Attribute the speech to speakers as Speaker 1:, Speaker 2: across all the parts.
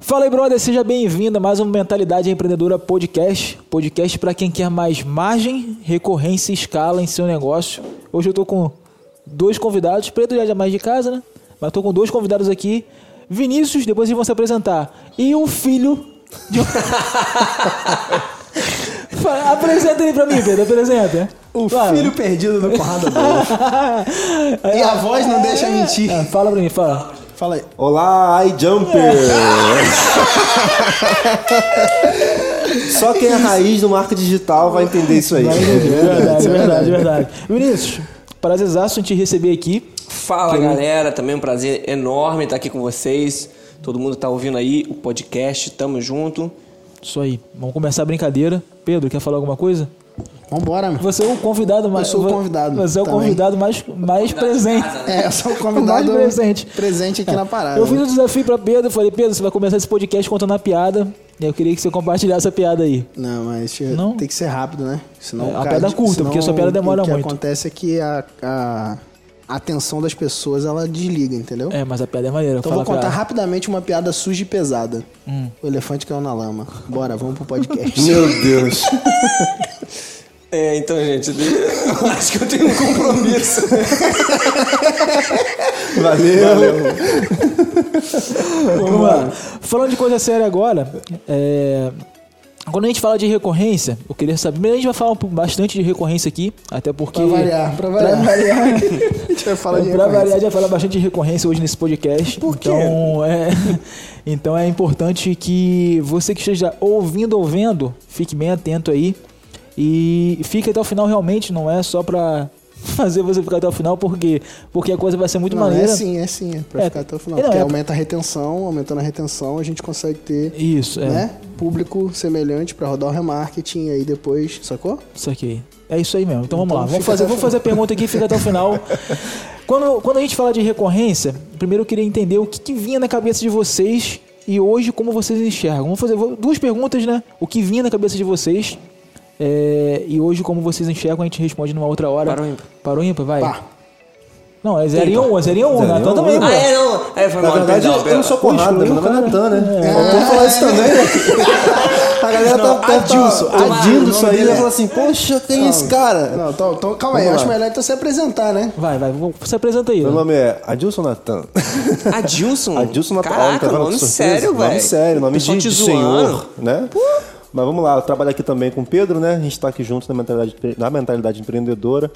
Speaker 1: Fala aí, brother, seja bem-vindo a mais um Mentalidade Empreendedora Podcast. Podcast para quem quer mais margem, recorrência e escala em seu negócio. Hoje eu tô com dois convidados, Pedro já é mais de casa, né? Mas tô com dois convidados aqui. Vinícius, depois eles vão se apresentar. E um filho de... Fala, Apresenta ele pra mim, Pedro, apresenta.
Speaker 2: O
Speaker 1: Fala.
Speaker 2: filho perdido do Conrado Adolfo. E a voz não deixa mentir.
Speaker 1: Ah, fala pra mim, fala.
Speaker 2: Fala aí.
Speaker 3: Olá, iJumper! Só quem é raiz do marketing digital vai entender isso aí.
Speaker 1: Entender, verdade, verdade, verdade. Vinícius, prazerzaço em te receber aqui.
Speaker 4: Fala galera, também um prazer enorme estar aqui com vocês. Todo mundo tá ouvindo aí o podcast, tamo junto.
Speaker 1: Isso aí, vamos começar a brincadeira. Pedro, quer falar alguma coisa?
Speaker 2: Vambora, meu.
Speaker 1: Você é o convidado mais.
Speaker 2: sou o convidado
Speaker 1: Você é o
Speaker 2: também.
Speaker 1: convidado mais, mais presente.
Speaker 2: É, eu sou o convidado
Speaker 1: Mais presente.
Speaker 2: presente aqui na parada.
Speaker 1: Eu fiz o desafio pra Pedro, eu falei, Pedro, você vai começar esse podcast contando a piada. E eu queria que você compartilhasse a piada aí.
Speaker 2: Não, mas
Speaker 1: Não?
Speaker 2: tem que ser rápido, né? Senão,
Speaker 1: É, a piada é curta, porque a sua piada demora
Speaker 2: o que
Speaker 1: muito.
Speaker 2: acontece é que a, a atenção das pessoas, ela desliga, entendeu?
Speaker 1: É, mas a piada é maneira.
Speaker 2: Então vou contar rapidamente uma piada suja e pesada.
Speaker 1: Hum.
Speaker 2: O elefante caiu na lama. Bora, vamos pro podcast.
Speaker 3: Meu Deus.
Speaker 4: É, então, gente, eu acho que eu tenho um compromisso.
Speaker 3: Valeu.
Speaker 1: Vamos lá. Falando de coisa séria agora, é, quando a gente fala de recorrência, eu queria saber. A gente vai falar bastante de recorrência aqui, até porque.
Speaker 2: Pra variar, pra variar.
Speaker 1: variar.
Speaker 2: a gente vai falar de
Speaker 1: pra variar, a gente vai falar bastante de recorrência hoje nesse podcast.
Speaker 2: Por quê?
Speaker 1: Então é, então é importante que você que esteja ouvindo ou vendo, fique bem atento aí. E fique até o final realmente, não é só pra fazer você ficar até o final, porque, porque a coisa vai ser muito
Speaker 2: Não,
Speaker 1: maneira.
Speaker 2: é sim, é sim, é pra
Speaker 1: É,
Speaker 2: ficar até o final.
Speaker 1: não,
Speaker 2: porque
Speaker 1: é-
Speaker 2: aumenta a retenção, aumentando a retenção, a gente consegue ter
Speaker 1: Isso, é.
Speaker 2: né, público semelhante pra rodar o remarketing e aí depois, sacou?
Speaker 1: Isso aqui. É isso aí mesmo. Então vamos
Speaker 2: Então
Speaker 1: lá. Vamos
Speaker 2: fica
Speaker 1: fazer, vamos fazer a pergunta aqui e fica até o final. Quando, quando a gente fala de recorrência, primeiro eu queria entender o que, que vinha na cabeça de vocês e hoje como vocês enxergam. Vamos fazer duas perguntas, né? O que vinha na cabeça de vocês é, e hoje como vocês enxergam, a gente responde numa outra hora.
Speaker 4: Parou ímpar.
Speaker 1: Parou ímpar, vai.
Speaker 2: Pá.
Speaker 1: Não, é 0 e 1, um, é 0 e 1. Um.
Speaker 3: Zero e
Speaker 1: Natan também, pô.
Speaker 4: ah, é, não. É, foi
Speaker 3: Na
Speaker 4: mal,
Speaker 3: verdade,
Speaker 4: perdão,
Speaker 3: eu não
Speaker 4: perdão.
Speaker 3: sou Conrado, né? Meu nome é. Natan, né?
Speaker 2: É.
Speaker 3: Vamos falar isso também, né? A galera tá, tá,
Speaker 2: Adilson,
Speaker 3: tá
Speaker 2: Adilson,
Speaker 3: pedindo
Speaker 2: o
Speaker 3: isso aí
Speaker 2: dele
Speaker 3: e
Speaker 2: é-
Speaker 3: fala assim, poxa, quem é esse cara?
Speaker 2: Não, então, então, calma aí, acho melhor então se apresentar, né?
Speaker 1: Vai, vai. Você apresenta aí.
Speaker 3: Meu
Speaker 1: né?
Speaker 3: nome é Adilson Natan.
Speaker 4: Adilson?
Speaker 3: Adilson Natan.
Speaker 4: Caraca,
Speaker 3: tá
Speaker 4: nome sério, velho.
Speaker 3: Nome sério, nome de, senhor, né? Mas vamos lá, eu trabalho aqui também com o Pedro, né? A gente está aqui juntos na mentalidade, na mentalidade empreendedora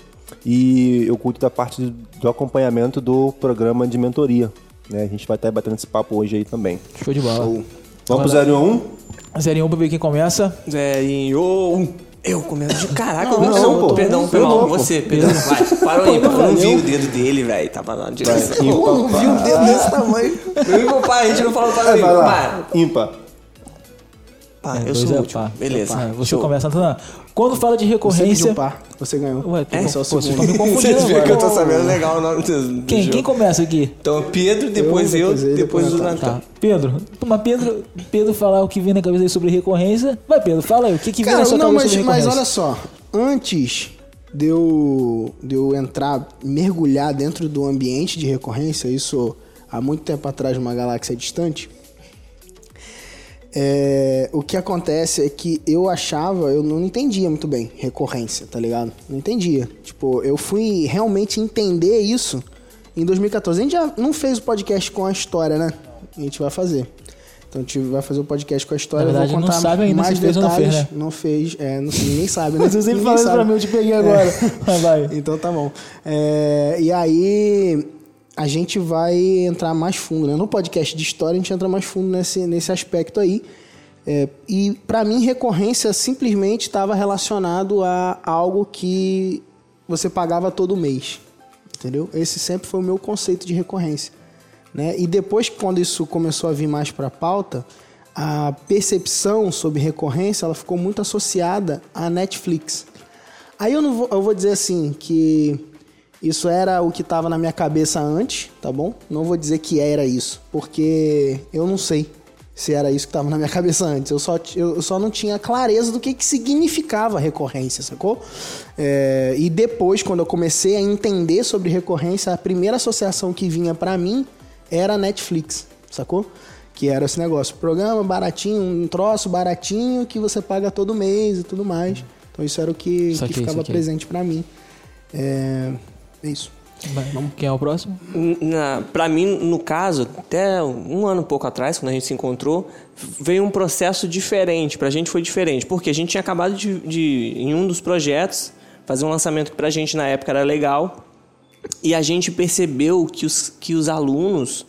Speaker 3: e eu cuido da parte do- acompanhamento do programa de mentoria. Né? A gente vai estar batendo esse papo hoje aí também.
Speaker 1: Show de bola.
Speaker 3: Vamos pro 0 e 1?
Speaker 1: 0 e 1 pra ver quem começa.
Speaker 4: Zerinho. um. Eu começo de caraca, eu
Speaker 3: Não,
Speaker 4: não,
Speaker 3: não, pô.
Speaker 4: Perdão, mal.
Speaker 3: não.
Speaker 4: Você, perdão. Vai, parou aí, eu não vi o dedo dele, velho. Tava na direção.
Speaker 2: Pô, não vi um dedo desse tamanho.
Speaker 4: Eu e meu pai, a gente não fala para aí.
Speaker 3: Vai lá,
Speaker 4: Vai.
Speaker 3: Ímpar.
Speaker 4: Pá, eu sou
Speaker 1: é
Speaker 4: o último.
Speaker 1: pá.
Speaker 4: Beleza.
Speaker 1: Vai, você
Speaker 4: show.
Speaker 1: começa, Natan. Quando fala de
Speaker 2: Você
Speaker 1: recorrência.
Speaker 2: pediu par, você ganhou.
Speaker 1: Ué,
Speaker 4: É?
Speaker 1: pô,
Speaker 2: Só o
Speaker 1: vocês
Speaker 2: segundo.
Speaker 1: estão me confundindo
Speaker 4: Vocês que eu tô sabendo legal o nome do
Speaker 1: Quem,
Speaker 4: jogo.
Speaker 1: quem começa aqui?
Speaker 4: Então, Pedro, depois
Speaker 2: Eu,
Speaker 4: eu,
Speaker 2: depois ele,
Speaker 4: depois,
Speaker 2: depois
Speaker 4: o Natan.
Speaker 1: Tá. Pedro, mas Pedro, Pedro falar o que vem na cabeça aí sobre recorrência. Vai, Pedro, fala aí, o que, que vem na
Speaker 2: Cara,
Speaker 1: sua
Speaker 2: não,
Speaker 1: cabeça
Speaker 2: mas,
Speaker 1: sobre
Speaker 2: mas olha só. Antes de eu, de eu entrar, mergulhar dentro do ambiente de recorrência, isso há muito tempo atrás numa galáxia distante, é, o que acontece é que eu achava, eu não entendia muito bem recorrência, tá ligado? Não entendia. Tipo, eu fui realmente entender isso em 2014. A gente já não fez o podcast com a história, né? A gente vai fazer. Então a gente vai fazer o podcast com a história.
Speaker 1: Na
Speaker 2: eu
Speaker 1: verdade,
Speaker 2: vou
Speaker 1: não
Speaker 2: contar
Speaker 1: sabe ainda
Speaker 2: mais
Speaker 1: se fez não
Speaker 2: detalhes.
Speaker 1: fez, né?
Speaker 2: Não fez, é, não, ninguém sabe, né?
Speaker 1: Você sempre fala isso pra mim, eu te peguei agora. Vai, vai.
Speaker 2: Então tá bom. É, e aí a gente vai entrar mais fundo, né? No podcast de história a gente entra mais fundo nesse, nesse aspecto aí. É, e pra mim recorrência simplesmente estava relacionado a algo que você pagava todo mês, entendeu? Esse sempre foi o meu conceito de recorrência, né? E depois quando isso começou a vir mais para pauta, a percepção sobre recorrência ela ficou muito associada à Netflix. Aí eu não vou, eu vou dizer assim que isso era o que estava na minha cabeça antes, tá bom? Não vou dizer que era isso, porque eu não sei se era isso que estava na minha cabeça antes. Eu só, eu só não tinha clareza do que, que significava recorrência, sacou? É, e depois, quando eu comecei a entender sobre recorrência, a primeira associação que vinha para mim era a Netflix, sacou? Que era esse negócio, programa baratinho, um troço baratinho que você paga todo mês e tudo mais. Então isso era o que,
Speaker 1: Saquei,
Speaker 2: que ficava presente pra mim. É, é isso.
Speaker 1: Vai, Quem é o próximo?
Speaker 4: Na, pra mim, no caso, até um ano e pouco atrás, quando a gente se encontrou, veio um processo diferente. Pra gente foi diferente. Porque a gente tinha acabado de, de em um dos projetos, fazer um lançamento que pra gente na época era legal. E a gente percebeu que os, que os alunos,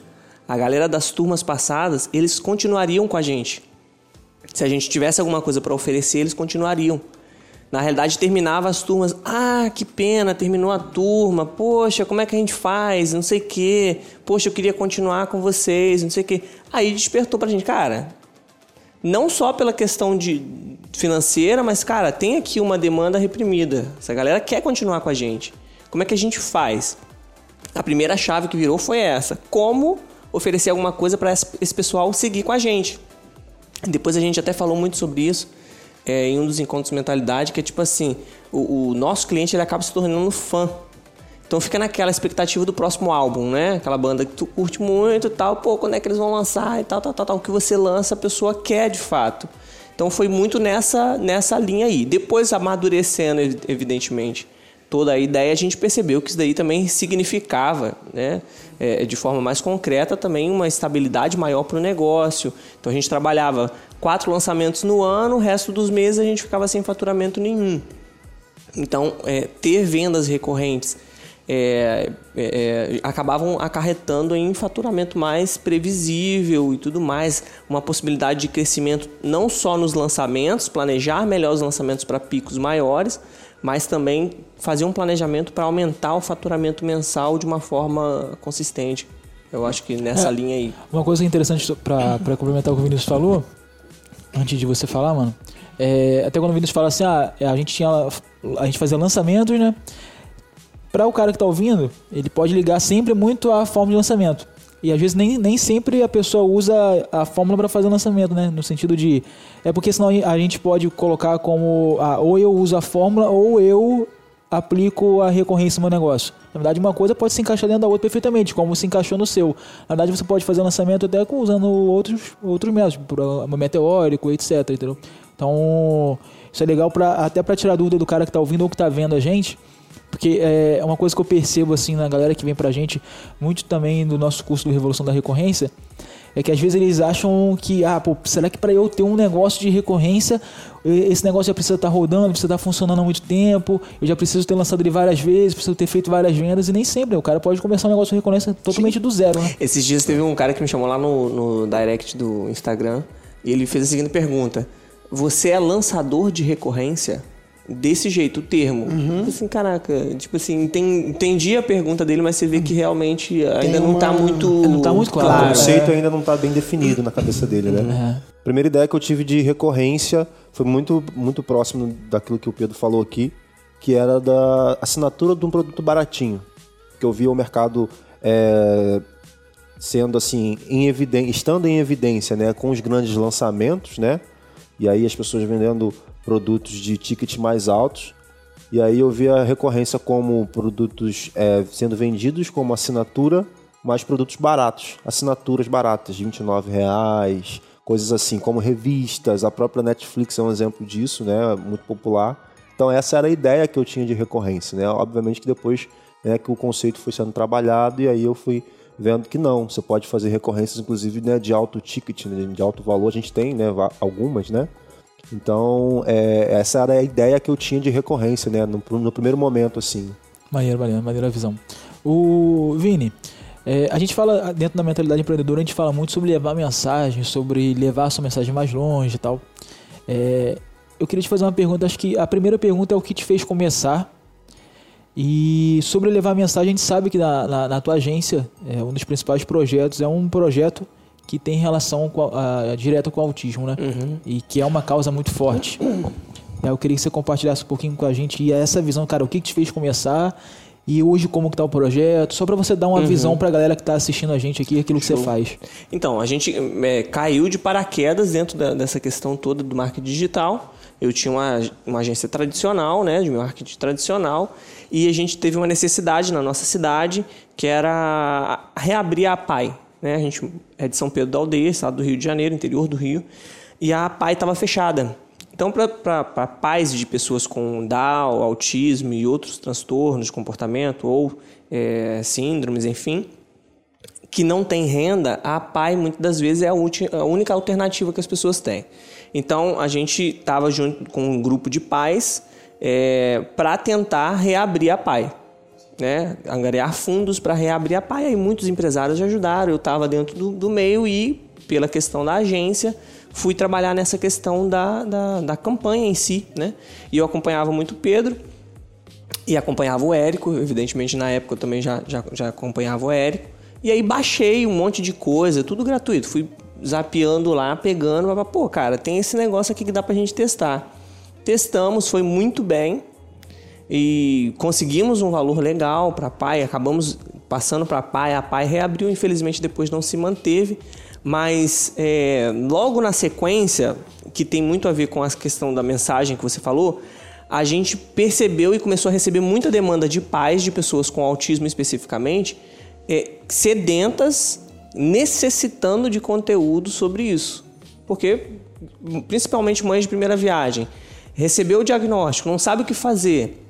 Speaker 4: a galera das turmas passadas, eles continuariam com a gente. Se a gente tivesse alguma coisa para oferecer, eles continuariam. Na realidade, terminava as turmas. Ah, que pena, terminou a turma. Poxa, como é que a gente faz? Não sei o quê. Poxa, eu queria continuar com vocês, não sei o quê. Aí despertou pra gente, cara. Não só pela questão de financeira, mas, cara, tem aqui uma demanda reprimida. Essa galera quer continuar com a gente. Como é que a gente faz? A primeira chave que virou foi essa: como oferecer alguma coisa para esse pessoal seguir com a gente. Depois a gente até falou muito sobre isso é, em um dos encontros de mentalidade, que é tipo assim, o, o nosso cliente ele acaba se tornando fã. Então fica naquela expectativa do próximo álbum, né? Aquela banda que tu curte muito e tal, pô, quando é que eles vão lançar e tal, tal, tal, tal. O que você lança, a pessoa quer de fato. Então foi muito nessa, nessa linha aí. Depois amadurecendo, ev- evidentemente, toda a ideia, a gente percebeu que isso daí também significava, né? É, de forma mais concreta, também uma estabilidade maior para o negócio. Então a gente trabalhava quatro lançamentos no ano, o resto dos meses a gente ficava sem faturamento nenhum. Então, é, ter vendas recorrentes é, é, é, acabavam acarretando em faturamento mais previsível e tudo mais, uma possibilidade de crescimento não só nos lançamentos, planejar melhor os lançamentos para picos maiores, mas também fazer um planejamento para aumentar o faturamento mensal de uma forma consistente. Eu acho que nessa
Speaker 1: É.
Speaker 4: linha aí.
Speaker 1: Uma coisa interessante pra complementar o que o Vinícius falou, antes de você falar, mano, é, até quando o Vinícius fala assim, ah, a gente tinha. A gente fazia lançamentos, né? Pra o cara que tá ouvindo, ele pode ligar sempre muito à forma de lançamento. E às vezes nem, nem sempre a pessoa usa a fórmula para fazer o lançamento, né? No sentido de. É porque senão a gente pode colocar como. Ah, ou eu uso a fórmula ou eu aplico a recorrência no meu negócio. Na verdade, uma coisa pode se encaixar dentro da outra perfeitamente, como se encaixou no seu. Na verdade, você pode fazer lançamento até usando outros, outros métodos, por meteórico, etc. Entendeu? Então, isso é legal pra, até para tirar dúvida do cara que tá ouvindo ou que tá vendo a gente. Porque é uma coisa que eu percebo assim na galera que vem pra gente, muito também do nosso curso do Revolução da Recorrência, é que às vezes eles acham que, ah, pô, será que para eu ter um negócio de recorrência, esse negócio já precisa estar rodando, precisa estar funcionando há muito tempo, eu já preciso ter lançado ele várias vezes, preciso ter feito várias vendas, e nem sempre, o cara pode começar um negócio de recorrência totalmente do zero, né?
Speaker 4: Esses dias teve um cara que me chamou lá no, no direct do Instagram e ele fez a seguinte pergunta: Você é lançador de recorrência? Desse jeito, o termo. Tipo assim, caraca, tipo assim, enten- entendi a pergunta dele, mas você vê que realmente ainda não tá
Speaker 2: uma-
Speaker 4: muito.
Speaker 1: Não tá muito claro.
Speaker 3: o
Speaker 1: Claro,
Speaker 3: conceito ainda não está bem definido na cabeça dele, né? A primeira ideia que eu tive de recorrência foi muito, muito próximo daquilo que o Pedro falou aqui, que era da assinatura de um produto baratinho. Que eu via o mercado é, sendo assim, em eviden- estando em evidência, né, com os grandes lançamentos, né? E aí as pessoas vendendo produtos de ticket mais altos. E aí eu via a recorrência como produtos é, sendo vendidos como assinatura, mas produtos baratos, assinaturas baratas, 29 reais, coisas assim, como revistas, a própria Netflix é um exemplo disso, né, muito popular. Então essa era a ideia que eu tinha de recorrência, né? Obviamente que depois né, que o conceito foi sendo trabalhado e aí eu fui vendo que não, você pode fazer recorrências inclusive né, de alto ticket, né, de alto valor, a gente tem né, algumas, né? Então, é, essa era a ideia que eu tinha de recorrência, né? No, no primeiro momento, assim.
Speaker 1: Maneiro, maneiro, maneira visão. O Vini, é, a gente fala dentro da mentalidade empreendedora, a gente fala muito sobre levar mensagem, sobre levar a sua mensagem mais longe e tal. É, eu queria te fazer uma pergunta, acho que a primeira pergunta é o que te fez começar. E sobre levar a mensagem, a gente sabe que na, na, na tua agência, é, um dos principais projetos é um projeto que tem relação com a, a- direta com o autismo, né? E que é uma causa muito forte. Eu queria que você compartilhasse um pouquinho com a gente e essa visão, cara, o que, que te fez começar e hoje como que tá o projeto, só para você dar uma visão pra galera que tá assistindo a gente aqui, aquilo que você faz.
Speaker 4: Então, a gente é, caiu de paraquedas dentro da- dessa questão toda do marketing digital. Eu tinha uma, uma agência tradicional, né, de marketing tradicional, e a gente teve uma necessidade na nossa cidade, que era reabrir a PAI. Né? A gente é de São Pedro da Aldeia, estado do Rio de Janeiro, interior do Rio, e a APAI estava fechada. Então, para pais de pessoas com Down, autismo e outros transtornos de comportamento ou é, síndromes, enfim, que não tem renda, a PAI muitas das vezes é a, a única alternativa que as pessoas têm. Então, a gente estava junto com um grupo de pais é, para tentar reabrir a PAI. Né, angariar fundos para reabrir a PAI. Aí muitos empresários ajudaram. Eu estava dentro do, do meio e, pela questão da agência, fui trabalhar nessa questão da, da, da campanha em si, né? E eu acompanhava muito o Pedro e acompanhava o Érico, evidentemente na época eu também já, já, já acompanhava o Érico. E aí baixei um monte de coisa, tudo gratuito. Fui zapeando lá, pegando, pô, cara, tem esse negócio aqui que dá pra gente testar. Testamos, foi muito bem e conseguimos um valor legal para a PAI, acabamos passando para a PAI, a PAI reabriu, infelizmente depois não se manteve, mas é, logo na sequência, que tem muito a ver com a questão da mensagem que você falou, a gente percebeu e começou a receber muita demanda de pais, de pessoas com autismo especificamente, é, sedentas, necessitando de conteúdo sobre isso. Porque, principalmente mães de primeira viagem, recebeu o diagnóstico, não sabe o que fazer,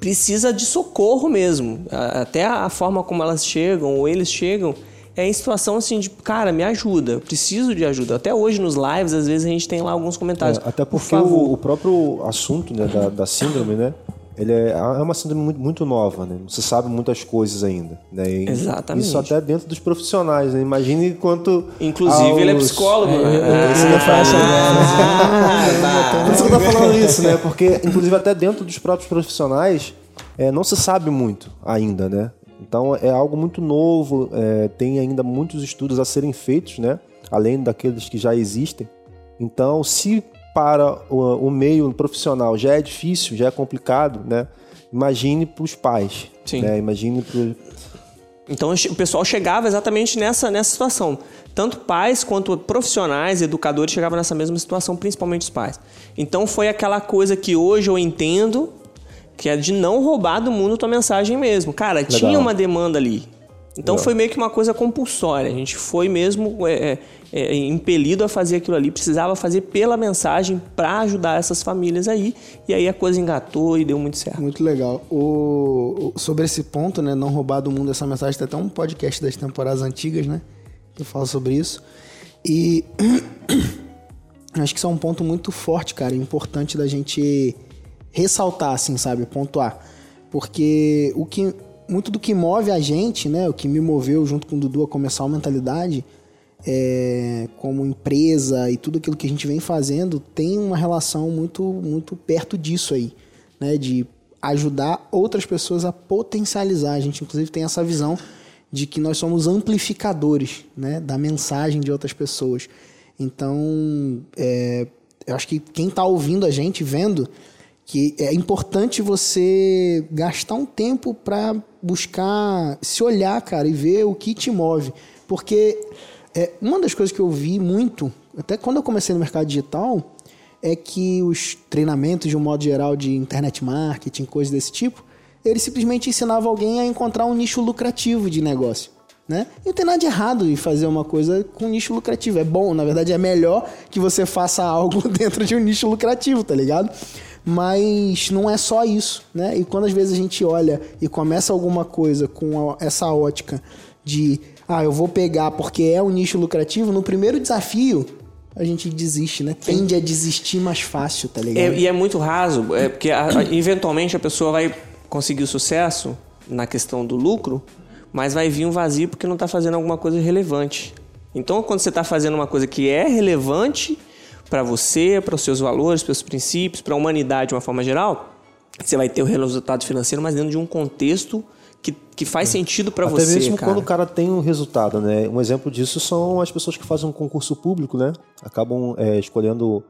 Speaker 4: precisa de socorro mesmo. Até a forma como elas chegam ou eles chegam é em situação assim de, cara, me ajuda, eu preciso de ajuda. Até hoje nos lives, às vezes a gente tem lá alguns comentários.
Speaker 3: É, até porque Por o, o, próprio assunto né, da, da, síndrome, né? Ele é, é uma síndrome muito, muito nova, né? Você sabe muitas coisas ainda. Né?
Speaker 4: Exatamente.
Speaker 3: Isso até dentro dos profissionais, né? Imagine quanto.
Speaker 4: Inclusive, aos... ele é psicólogo. É,
Speaker 3: é, isso é faixa ah, Por isso que eu tô falando isso, né? Porque, inclusive, até dentro dos próprios profissionais, é, não se sabe muito ainda, né? Então é algo muito novo, é, tem ainda muitos estudos a serem feitos, né? além daqueles que já existem. Então, se para o, o meio profissional já é difícil, já é complicado, né? imagine para os pais. Sim. Né? Imagine para
Speaker 4: então o pessoal chegava exatamente nessa, nessa situação. Tanto pais quanto profissionais, educadores chegavam nessa mesma situação, principalmente os pais. Então foi aquela coisa que hoje eu entendo que é de não roubar do mundo tua mensagem mesmo. Cara, Legal. tinha uma demanda ali. Então Legal. foi meio que uma coisa compulsória. A gente foi mesmo é, é, é, impelido a fazer aquilo ali. Precisava fazer pela mensagem para ajudar essas famílias aí. E aí a coisa engatou e deu muito certo.
Speaker 2: Muito legal. O, sobre esse ponto, né? Não roubar do mundo essa mensagem, tem até um podcast das temporadas antigas, né? Que fala sobre isso. E acho que isso é um ponto muito forte, cara. Importante da gente ressaltar, assim, sabe? Pontuar. Porque o que muito do que move a gente, né? O que me moveu junto com o Dudu a começar a mentalidade é, como empresa e tudo aquilo que a gente vem fazendo tem uma relação muito muito perto disso aí, né? De ajudar outras pessoas a potencializar. A gente inclusive tem essa visão de que nós somos amplificadores, né? Da mensagem de outras pessoas. Então, é, eu acho que quem está ouvindo a gente, vendo, que é importante você gastar um tempo para buscar se olhar, cara, e ver o que te move. Porque é, uma das coisas que eu vi muito, até quando eu comecei no mercado digital, é que os treinamentos, de um modo geral, de internet marketing, coisas desse tipo, eles simplesmente ensinavam alguém a encontrar um nicho lucrativo de negócio. Né? E não tem nada de errado em fazer uma coisa com nicho lucrativo. É bom, na verdade é melhor que você faça algo dentro de um nicho lucrativo, tá ligado? mas não é só isso, né? E quando às vezes a gente olha e começa alguma coisa com essa ótica de ah, eu vou pegar porque é um nicho lucrativo, no primeiro desafio a gente desiste, né? Tende a desistir mais fácil, tá ligado?
Speaker 4: É, e é muito raso, é porque a, a, eventualmente a pessoa vai conseguir o sucesso na questão do lucro, mas vai vir um vazio porque não está fazendo alguma coisa relevante. Então, quando você está fazendo uma coisa que é relevante, para você, para os seus valores, para os seus princípios, para a humanidade de uma forma geral, você vai ter o resultado financeiro, mas dentro de um contexto que, que faz é. sentido para você.
Speaker 3: Até mesmo
Speaker 4: cara.
Speaker 3: quando o cara tem um resultado, né? Um exemplo disso são as pessoas que fazem um concurso público, né? Acabam é, escolhendo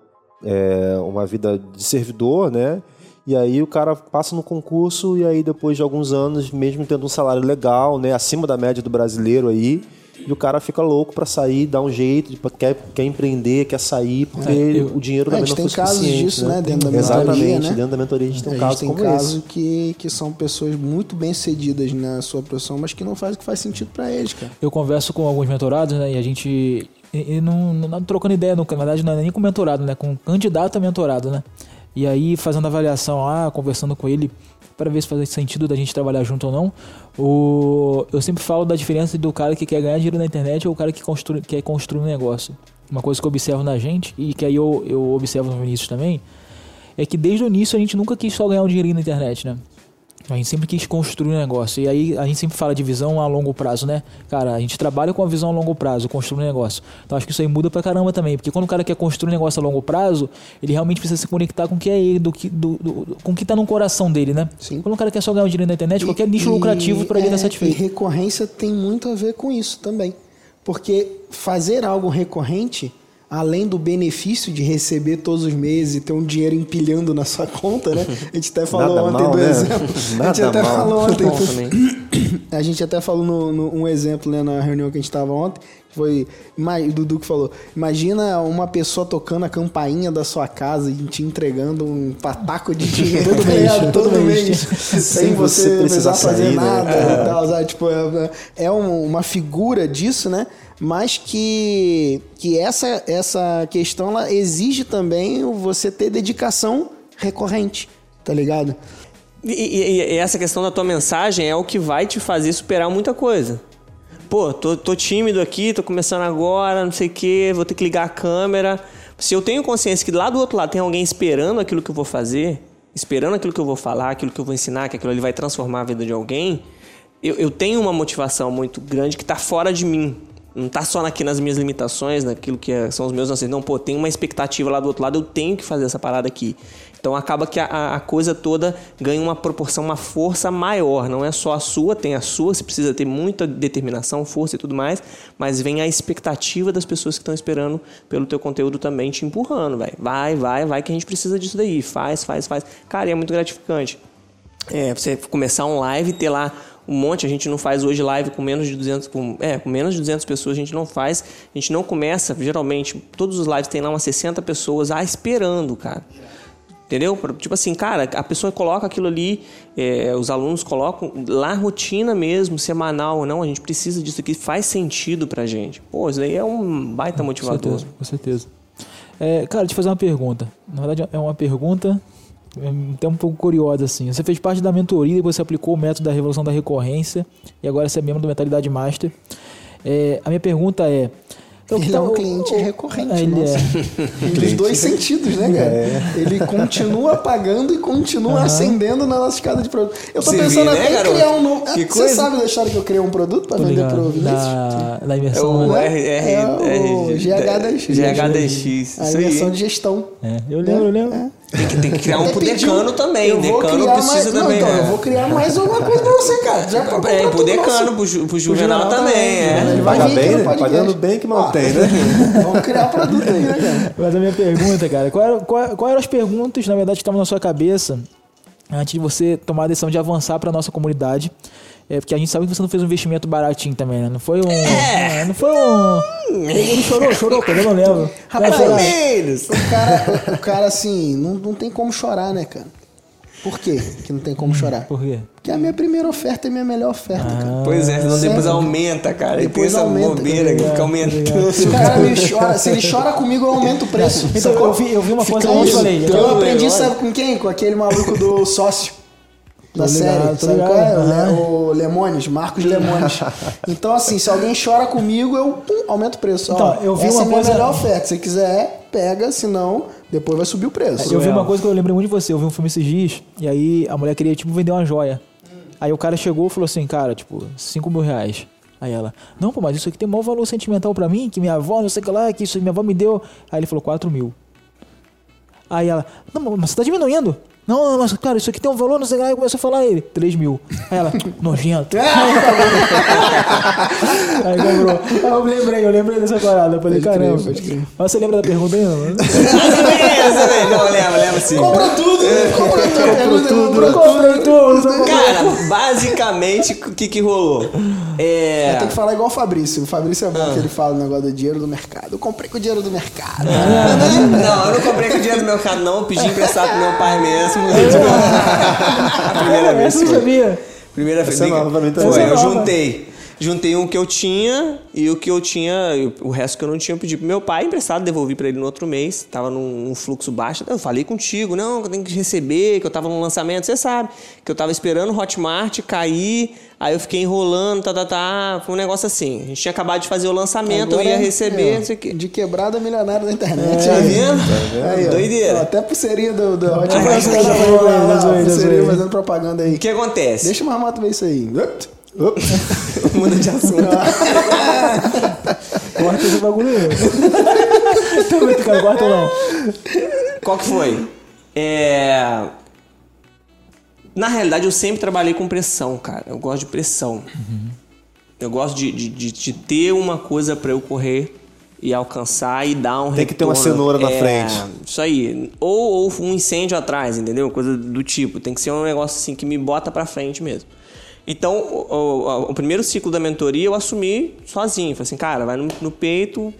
Speaker 3: é, uma vida de servidor, né? E aí o cara passa no concurso e aí depois de alguns anos, mesmo tendo um salário legal, né, acima da média do brasileiro aí, e o cara fica louco pra sair, dá um jeito, tipo, quer, quer empreender, quer sair, porque
Speaker 1: É, eu-
Speaker 3: o dinheiro
Speaker 2: É, a
Speaker 3: também
Speaker 2: gente
Speaker 3: não
Speaker 2: tem casos
Speaker 3: suficiente,
Speaker 2: disso, né, dentro da
Speaker 3: Exatamente,
Speaker 2: mentoria, né?
Speaker 3: dentro da mentoria a gente tem um
Speaker 2: a
Speaker 3: caso
Speaker 2: gente tem
Speaker 3: como
Speaker 2: casos
Speaker 3: esse.
Speaker 2: que, que são pessoas muito bem cedidas na sua profissão, mas que não fazem o que faz sentido pra eles, cara.
Speaker 1: Eu converso com alguns mentorados, né? E a gente. E, e não, não trocando ideia, no, na verdade, não é nem com mentorado, né? Com candidato a mentorado, né? E aí, fazendo avaliação lá, conversando com ele para ver se faz sentido da gente trabalhar junto ou não. O, eu sempre falo da diferença do cara que quer ganhar dinheiro na internet ou o cara que construi, quer construir um negócio. Uma coisa que eu observo na gente, e que aí eu, eu observo no Vinícius também, é que desde o início a gente nunca quis só ganhar um dinheirinho na internet, né? A gente sempre quis construir um negócio. E aí a gente sempre fala de visão a longo prazo, né? Cara, a gente trabalha com a visão a longo prazo, construir um negócio. Então acho que isso aí muda pra caramba também. Porque quando o cara quer construir um negócio a longo prazo, ele realmente precisa se conectar com o que é ele, do que, do, do- com o que tá no coração dele, né?
Speaker 2: Sim.
Speaker 1: Quando o cara quer só ganhar um dinheiro na internet, qualquer nicho
Speaker 2: E-
Speaker 1: lucrativo pra ele
Speaker 2: é,
Speaker 1: tá
Speaker 2: E
Speaker 1: satisfeito.
Speaker 2: recorrência tem muito a ver com isso também. Porque fazer algo recorrente, além do benefício de receber todos os meses e ter um dinheiro empilhando na sua conta, né? A gente até falou
Speaker 3: Nada
Speaker 2: ontem
Speaker 3: mal,
Speaker 2: do
Speaker 3: né?
Speaker 2: exemplo. a gente
Speaker 3: Nada
Speaker 2: até
Speaker 3: mal.
Speaker 2: falou ontem.
Speaker 4: Bom.
Speaker 2: A gente até falou no, no- um exemplo né, na reunião que a gente estava ontem. Foi o Dudu que falou: Imagina uma pessoa tocando a campainha da sua casa e te entregando um pataco de dinheiro
Speaker 1: Todo mês, todo
Speaker 2: todo
Speaker 1: mês.
Speaker 2: mês, sem
Speaker 3: Sem
Speaker 2: você, precisar fazer
Speaker 3: sair, né?
Speaker 2: nada e tal, sabe? Tipo, é, é um- uma figura disso, né? Mas que, que essa, essa questão ela exige também você ter dedicação recorrente, tá ligado?
Speaker 4: E, e- e essa questão da tua mensagem é o que vai te fazer superar muita coisa. Pô, tô, tô tímido aqui, tô começando agora, não sei o quê, vou ter que ligar a câmera. Se eu tenho consciência que lá do outro lado tem alguém esperando aquilo que eu vou fazer, esperando aquilo que eu vou falar, aquilo que eu vou ensinar, que aquilo ali vai transformar a vida de alguém, eu, eu tenho uma motivação muito grande que tá fora de mim. Não tá só aqui nas minhas limitações, naquilo que é- são os meus anseios. Não, pô, tem uma expectativa lá do outro lado, eu tenho que fazer essa parada aqui. Então acaba que a- a, coisa toda ganha uma proporção, uma força maior. Não é só a sua, tem a sua, você precisa ter muita determinação, força e tudo mais, mas vem a expectativa das pessoas que estão esperando pelo teu conteúdo também te empurrando, velho. Vai, vai, vai que a gente precisa disso daí. Faz, faz, faz. Cara, e é muito gratificante. É, você começar um live e ter lá um monte, a gente não faz hoje live com menos de 200, com, é, com menos de 200 pessoas, a gente não faz, a gente não começa, geralmente, todos os lives tem lá umas 60 pessoas ah, esperando, cara. Entendeu? Tipo assim, cara, a pessoa coloca aquilo ali, é, os alunos colocam lá rotina mesmo, semanal ou não, a gente precisa disso aqui, faz sentido pra gente. Pô, isso daí é um baita
Speaker 1: Com
Speaker 4: motivador.
Speaker 1: certeza, com certeza. É, cara, deixa eu fazer uma pergunta. Na verdade, é uma pergunta até um pouco curiosa, assim. Você fez parte da mentoria e você aplicou o método da revolução da recorrência e agora você é membro do Mentalidade Master. É, a minha pergunta é... então,
Speaker 2: Ele
Speaker 1: tá-
Speaker 2: é um cliente recorrente,
Speaker 1: É, ele
Speaker 2: nossa.
Speaker 1: é.
Speaker 2: Dos dois sentidos, né, cara? Ele continua pagando e continua acendendo na nossa escada de produto. Eu tô
Speaker 4: Você
Speaker 2: pensando
Speaker 4: vê, né,
Speaker 2: até em
Speaker 4: garoto?
Speaker 2: criar um novo.
Speaker 4: Que
Speaker 2: Você
Speaker 4: coisa.
Speaker 2: sabe da história que eu criei um produto pra
Speaker 1: Tô
Speaker 2: vender
Speaker 1: ligado.
Speaker 2: pro Vinícius?
Speaker 1: Da, da
Speaker 4: É
Speaker 1: imersão,
Speaker 4: o
Speaker 1: né?
Speaker 4: R, R,
Speaker 2: É o GHDX.
Speaker 4: GHDX.
Speaker 2: A
Speaker 4: Isso aí.
Speaker 2: inversão de gestão.
Speaker 1: É, eu lembro, eu lembro.
Speaker 4: Tem que, tem que criar um pro decano também.
Speaker 2: Eu
Speaker 4: Decano
Speaker 2: criar
Speaker 4: precisa
Speaker 2: mais... Não,
Speaker 4: também.
Speaker 2: então,
Speaker 4: é.
Speaker 2: eu vou criar mais alguma coisa pra você, cara. Já pra comprar
Speaker 4: É, pro decano,
Speaker 2: nosso.
Speaker 4: pro, ju- pro Juvenal,
Speaker 2: Juvenal
Speaker 4: também, é.
Speaker 2: Ele vai
Speaker 3: Paga bem, né? Pagando bem que mal
Speaker 2: Ah.
Speaker 3: tem, né?
Speaker 2: Vamos criar produto aí, né, cara?
Speaker 1: Mas a minha pergunta, cara, qual, era- qual, qual eram as perguntas, na verdade, que estavam na sua cabeça antes de você tomar a decisão de avançar para nossa comunidade? É, porque a gente sabe que você não fez um investimento baratinho também, né? Não foi um. é, não foi um. Ele, chorou, chorou, cara, eu não lembro.
Speaker 2: Rapaz. O cara, o cara assim, não, não tem como chorar, né, cara? Por quê que não tem como chorar?
Speaker 1: Por quê?
Speaker 2: Porque a minha primeira oferta é a minha melhor oferta, cara.
Speaker 4: Pois é, senão depois aumenta, cara. e tem
Speaker 2: Depois
Speaker 4: essa
Speaker 2: aumenta,
Speaker 4: bobeira que
Speaker 1: tá
Speaker 4: fica
Speaker 1: tá
Speaker 4: aumentando.
Speaker 2: Se o cara me chora, se ele chora comigo, eu aumento o preço.
Speaker 1: Então, eu vi- eu vi uma coisa ontem, falei,
Speaker 2: Eu
Speaker 4: aquele
Speaker 2: aprendi, sabe com quem? Com aquele maluco do sócio. Da
Speaker 1: Tô ligado,
Speaker 2: série,
Speaker 1: tô
Speaker 2: sabe qual é?
Speaker 1: ligado,
Speaker 2: O Lemones, Marcos Lemones. Então, assim, se alguém chora comigo, eu pum, aumento o preço.
Speaker 1: Então,
Speaker 2: Ó,
Speaker 1: eu vi
Speaker 2: essa
Speaker 1: uma
Speaker 2: é a
Speaker 1: coisa-
Speaker 2: melhor oferta. Se quiser, pega, senão depois vai subir o preço.
Speaker 1: Eu vi uma coisa que eu lembrei muito de você. Eu vi um filme esses dias, e aí a mulher queria, tipo, vender uma joia. Aí o cara chegou e falou assim, cara, tipo, 5 mil reais. Aí ela, não, pô, mas isso aqui tem maior valor sentimental pra mim, que minha avó, não sei o que lá, que isso minha avó me deu. Aí ele falou, 4 mil. Aí ela, não, mas você tá diminuindo. Não, mas cara, isso aqui tem um valor, não sei o que. Aí começou a falar ele, 3 mil. Aí ela, nojento. Aí cobrou. Aí eu lembrei, eu lembrei dessa parada. Eu falei, caramba. Mas você lembra da pergunta aí, não?
Speaker 4: Não, lembra, lembra sim.
Speaker 2: Compra tudo, compra tudo,
Speaker 1: Comprou tudo,
Speaker 2: compra
Speaker 1: comprou tudo. comprou-
Speaker 4: Cara, basicamente, o que que rolou? É...
Speaker 2: Tem que falar igual o Fabrício. O Fabrício é bom que ele fala o negócio do dinheiro do mercado. Eu comprei com o dinheiro do mercado.
Speaker 4: Não, eu não comprei com o dinheiro do meu carro, não. Eu pedi emprestado pro meu pai mesmo. A primeira vez
Speaker 1: Essa eu
Speaker 4: foi.
Speaker 1: sabia.
Speaker 4: Primeira vez.
Speaker 3: Essa é nova
Speaker 4: eu juntei. Juntei um que eu tinha e o que eu tinha, o resto que eu não tinha, eu pedi pro meu pai emprestado, devolvi pra ele no outro mês. Tava num, num fluxo baixo. Eu falei contigo, não, que eu tenho que receber, que eu tava no lançamento, você sabe. Que eu tava esperando o Hotmart cair, aí eu fiquei enrolando, tá, tá, tá. Foi um negócio assim. A gente tinha acabado de fazer o lançamento, eu ia receber, não sei o quê.
Speaker 2: De quebrada milionária da internet.
Speaker 4: Tá
Speaker 2: aí.
Speaker 4: vendo?
Speaker 2: Aí, ó.
Speaker 4: Doideira.
Speaker 2: Ó, Até pulseirinha do, do Hot
Speaker 1: Ah,
Speaker 2: fazendo propaganda aí.
Speaker 4: O que acontece?
Speaker 2: Deixa o Marmoto ver isso aí.
Speaker 4: Muda de assunto.
Speaker 1: Corta esse bagulho aí. Tô brincando, corta não.
Speaker 4: Qual que foi? É... Na realidade, eu sempre trabalhei com pressão, cara. Eu gosto de pressão. Eu gosto de, de, de- de ter uma coisa pra eu correr e alcançar e dar um
Speaker 3: Tem que ter uma
Speaker 4: retorno.
Speaker 3: cenoura na
Speaker 4: É,
Speaker 3: frente.
Speaker 4: Isso aí. Ou, ou um incêndio atrás, entendeu? Coisa do tipo. Tem que ser um negócio assim que me bota pra frente mesmo. Então, o, o- o primeiro ciclo da mentoria eu assumi sozinho. Falei assim, cara, vai no, no peito.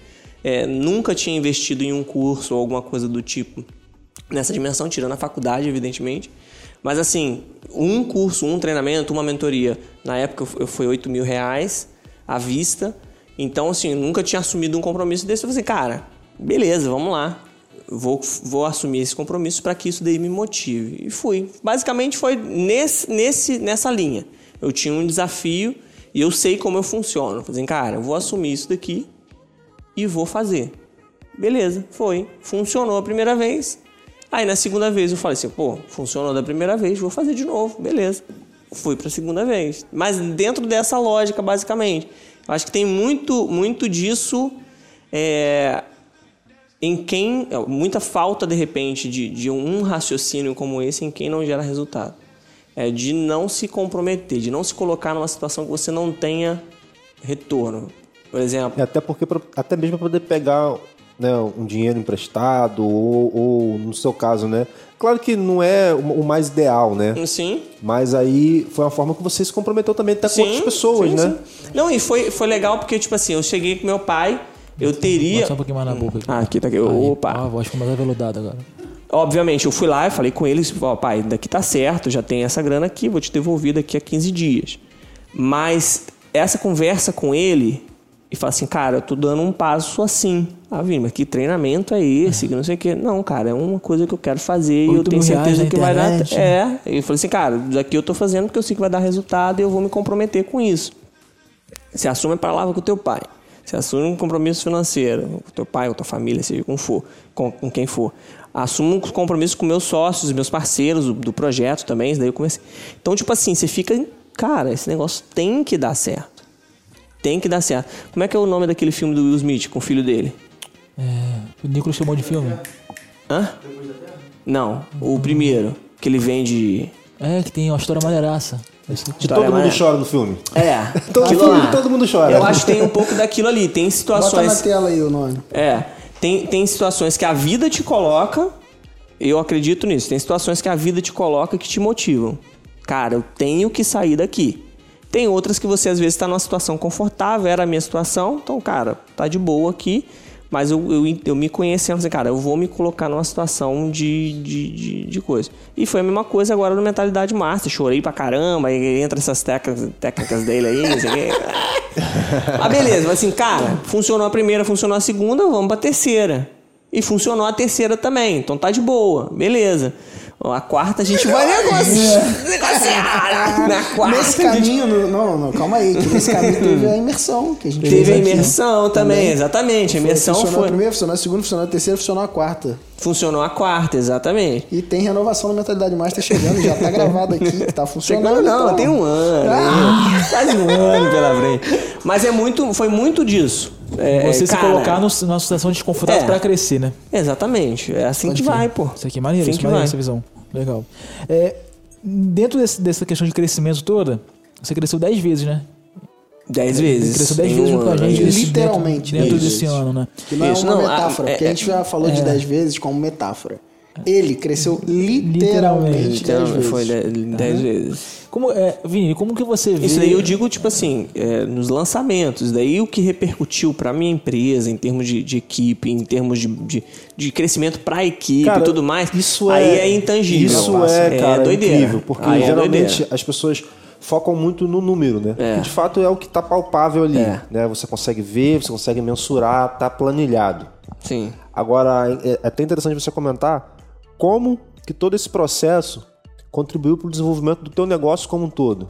Speaker 4: É, nunca tinha investido em um curso ou alguma coisa do tipo nessa dimensão, tirando a faculdade, evidentemente. Mas assim, um curso, um treinamento, uma mentoria, na época eu foi 8 mil reais à vista. Então, assim, eu nunca tinha assumido um compromisso desse. Eu falei assim, cara, beleza, vamos lá. Vou, vou assumir esse compromisso para que isso daí me motive. E fui. Basicamente foi nesse, nesse, nessa linha. Eu tinha um desafio e eu sei como eu funciono. Falei assim, cara, eu vou assumir isso daqui e vou fazer. Beleza, foi. Funcionou a primeira vez. Aí na segunda vez eu falei assim, pô, funcionou da primeira vez, vou fazer de novo, beleza. Fui pra segunda vez. Mas dentro dessa lógica, basicamente. Eu acho que tem muito, muito disso é, em quem. Muita falta, de repente, de, de um raciocínio como esse em quem não gera resultado. É de não se comprometer, de não se colocar numa situação que você não tenha retorno. Por exemplo,
Speaker 3: E até porque, pra- até mesmo para poder pegar né, um dinheiro emprestado, ou, ou, no seu caso, né? Claro que não é o mais ideal, né?
Speaker 4: sim,
Speaker 3: Mas aí foi uma forma que você se comprometeu também até com outras pessoas,
Speaker 4: sim,
Speaker 3: né?
Speaker 4: sim. Não, e foi, foi legal porque, tipo assim, eu cheguei com meu pai, eu teria.
Speaker 1: Só um pouquinho mais na boca aqui.
Speaker 4: Ah, aqui, tá aqui.
Speaker 1: Aí,
Speaker 4: Opa.
Speaker 1: Ó, a voz ficou mais aveludada agora.
Speaker 4: Obviamente, eu fui lá e falei com eles, ó, pai, daqui tá certo, já tem essa grana aqui, vou te devolver daqui a 15 dias. Mas essa conversa com ele, e fala assim, cara, eu tô dando um passo assim. Ah, Vini, mas que treinamento é esse? Que não sei o quê. Não, cara, é uma coisa que eu quero fazer e eu tenho certeza que vai dar. É. Eu falei assim, cara, daqui eu tô fazendo porque eu sei que vai dar resultado e eu vou me comprometer com isso. Você assume a palavra com o teu pai. Você assume um compromisso financeiro com o teu pai, com a tua família, seja com, for, com, com quem for. Assumo um compromisso com meus sócios, meus parceiros do, do projeto também. Isso daí eu comecei. Então, tipo assim, você fica. Cara, esse negócio tem que dar certo. Tem que dar certo. Como é que é o nome daquele filme do Will Smith com o filho dele?
Speaker 1: É, o Nicolas chamou de filme.
Speaker 4: Hã? Não, o primeiro. Que ele vende.
Speaker 1: É, que tem uma história maneiraça.
Speaker 3: Que
Speaker 4: História
Speaker 3: todo mundo
Speaker 4: mais-
Speaker 3: chora no filme.
Speaker 4: É,
Speaker 3: Todo filme,
Speaker 4: lá.
Speaker 3: todo mundo chora.
Speaker 4: Eu acho que tem um pouco daquilo ali. Tem
Speaker 2: Bota
Speaker 4: situações.
Speaker 2: na tela aí o nome.
Speaker 4: É, tem, tem situações que a vida te coloca, eu acredito nisso, tem situações que a vida te coloca que te motivam. Cara, eu tenho que sair daqui. Tem outras que você às vezes está numa situação confortável, era a minha situação, então, cara, tá de boa aqui, mas eu, eu, eu me conhecendo, assim, cara, eu vou me colocar numa situação de, de, de, de coisa. E foi a mesma coisa agora no Mentalidade Master, chorei pra caramba, aí entra essas técnicas, técnicas dele aí, não sei o quê. Ah, beleza, mas assim, cara, funcionou a primeira, funcionou a segunda, vamos pra terceira. E funcionou a terceira também, então tá de boa, beleza. A quarta a gente vai negociar. negociar. Na quarta.
Speaker 2: Nesse
Speaker 4: a gente
Speaker 2: caminho, no- não, não, calma aí. Que nesse caminho teve a imersão que a gente
Speaker 4: Teve a
Speaker 2: aqui, ó.
Speaker 4: imersão também, exatamente. A imersão
Speaker 2: funcionou a
Speaker 4: foi.
Speaker 2: primeira, funcionou a segunda, funcionou a terceira, funcionou a quarta.
Speaker 4: Funcionou a quarta, exatamente.
Speaker 2: E tem renovação da mentalidade master chegando, já tá gravado aqui, tá funcionando.
Speaker 4: Não,
Speaker 2: então.
Speaker 4: tem um ano.
Speaker 2: Ah!
Speaker 4: Quase um ano pela frente. Mas é muito, foi muito disso. É,
Speaker 1: Você se
Speaker 4: cara,
Speaker 1: colocar no- numa situação desconfortável
Speaker 4: É.
Speaker 1: pra crescer, né?
Speaker 4: Exatamente. É assim que vai, pô.
Speaker 1: Isso aqui é maneiro,
Speaker 4: Assim
Speaker 1: isso é maneiro
Speaker 4: vai.
Speaker 1: essa visão. Legal. É, dentro desse- dessa questão de crescimento toda, você cresceu 10 vezes, né?
Speaker 4: Dez vezes.
Speaker 1: Cresceu 10
Speaker 4: em
Speaker 1: vezes junto com a gente.
Speaker 2: Literalmente,
Speaker 1: Dentro, dentro desse ano, né?
Speaker 2: Que não
Speaker 4: Isso,
Speaker 2: é uma
Speaker 4: não, a-
Speaker 2: metáfora,
Speaker 4: é-
Speaker 2: porque a gente já falou de 10 vezes como metáfora. Ele cresceu literalmente 10
Speaker 4: Literalmente,
Speaker 2: vezes.
Speaker 4: foi dez, dez vezes.
Speaker 1: Como, é, Vini, como que você vê...
Speaker 4: Isso daí eu digo, tipo assim, é, nos lançamentos. Daí o que repercutiu pra minha empresa, em termos de, de equipe, em termos de, de, de crescimento pra equipe
Speaker 3: Cara,
Speaker 4: e tudo mais,
Speaker 3: Isso
Speaker 4: aí
Speaker 3: é,
Speaker 4: é intangível.
Speaker 3: Isso é, cara,
Speaker 4: doideira.
Speaker 3: incrível. Porque
Speaker 4: Aí é
Speaker 3: geralmente
Speaker 4: doideira.
Speaker 3: as pessoas focam muito no número, né?
Speaker 4: É.
Speaker 3: Que de fato é o que tá palpável ali.
Speaker 4: É.
Speaker 3: Né? Você consegue ver, você consegue mensurar, tá planilhado.
Speaker 4: Sim.
Speaker 3: Agora, é é até interessante você comentar como que todo esse processo contribuiu para o desenvolvimento do teu negócio como um todo.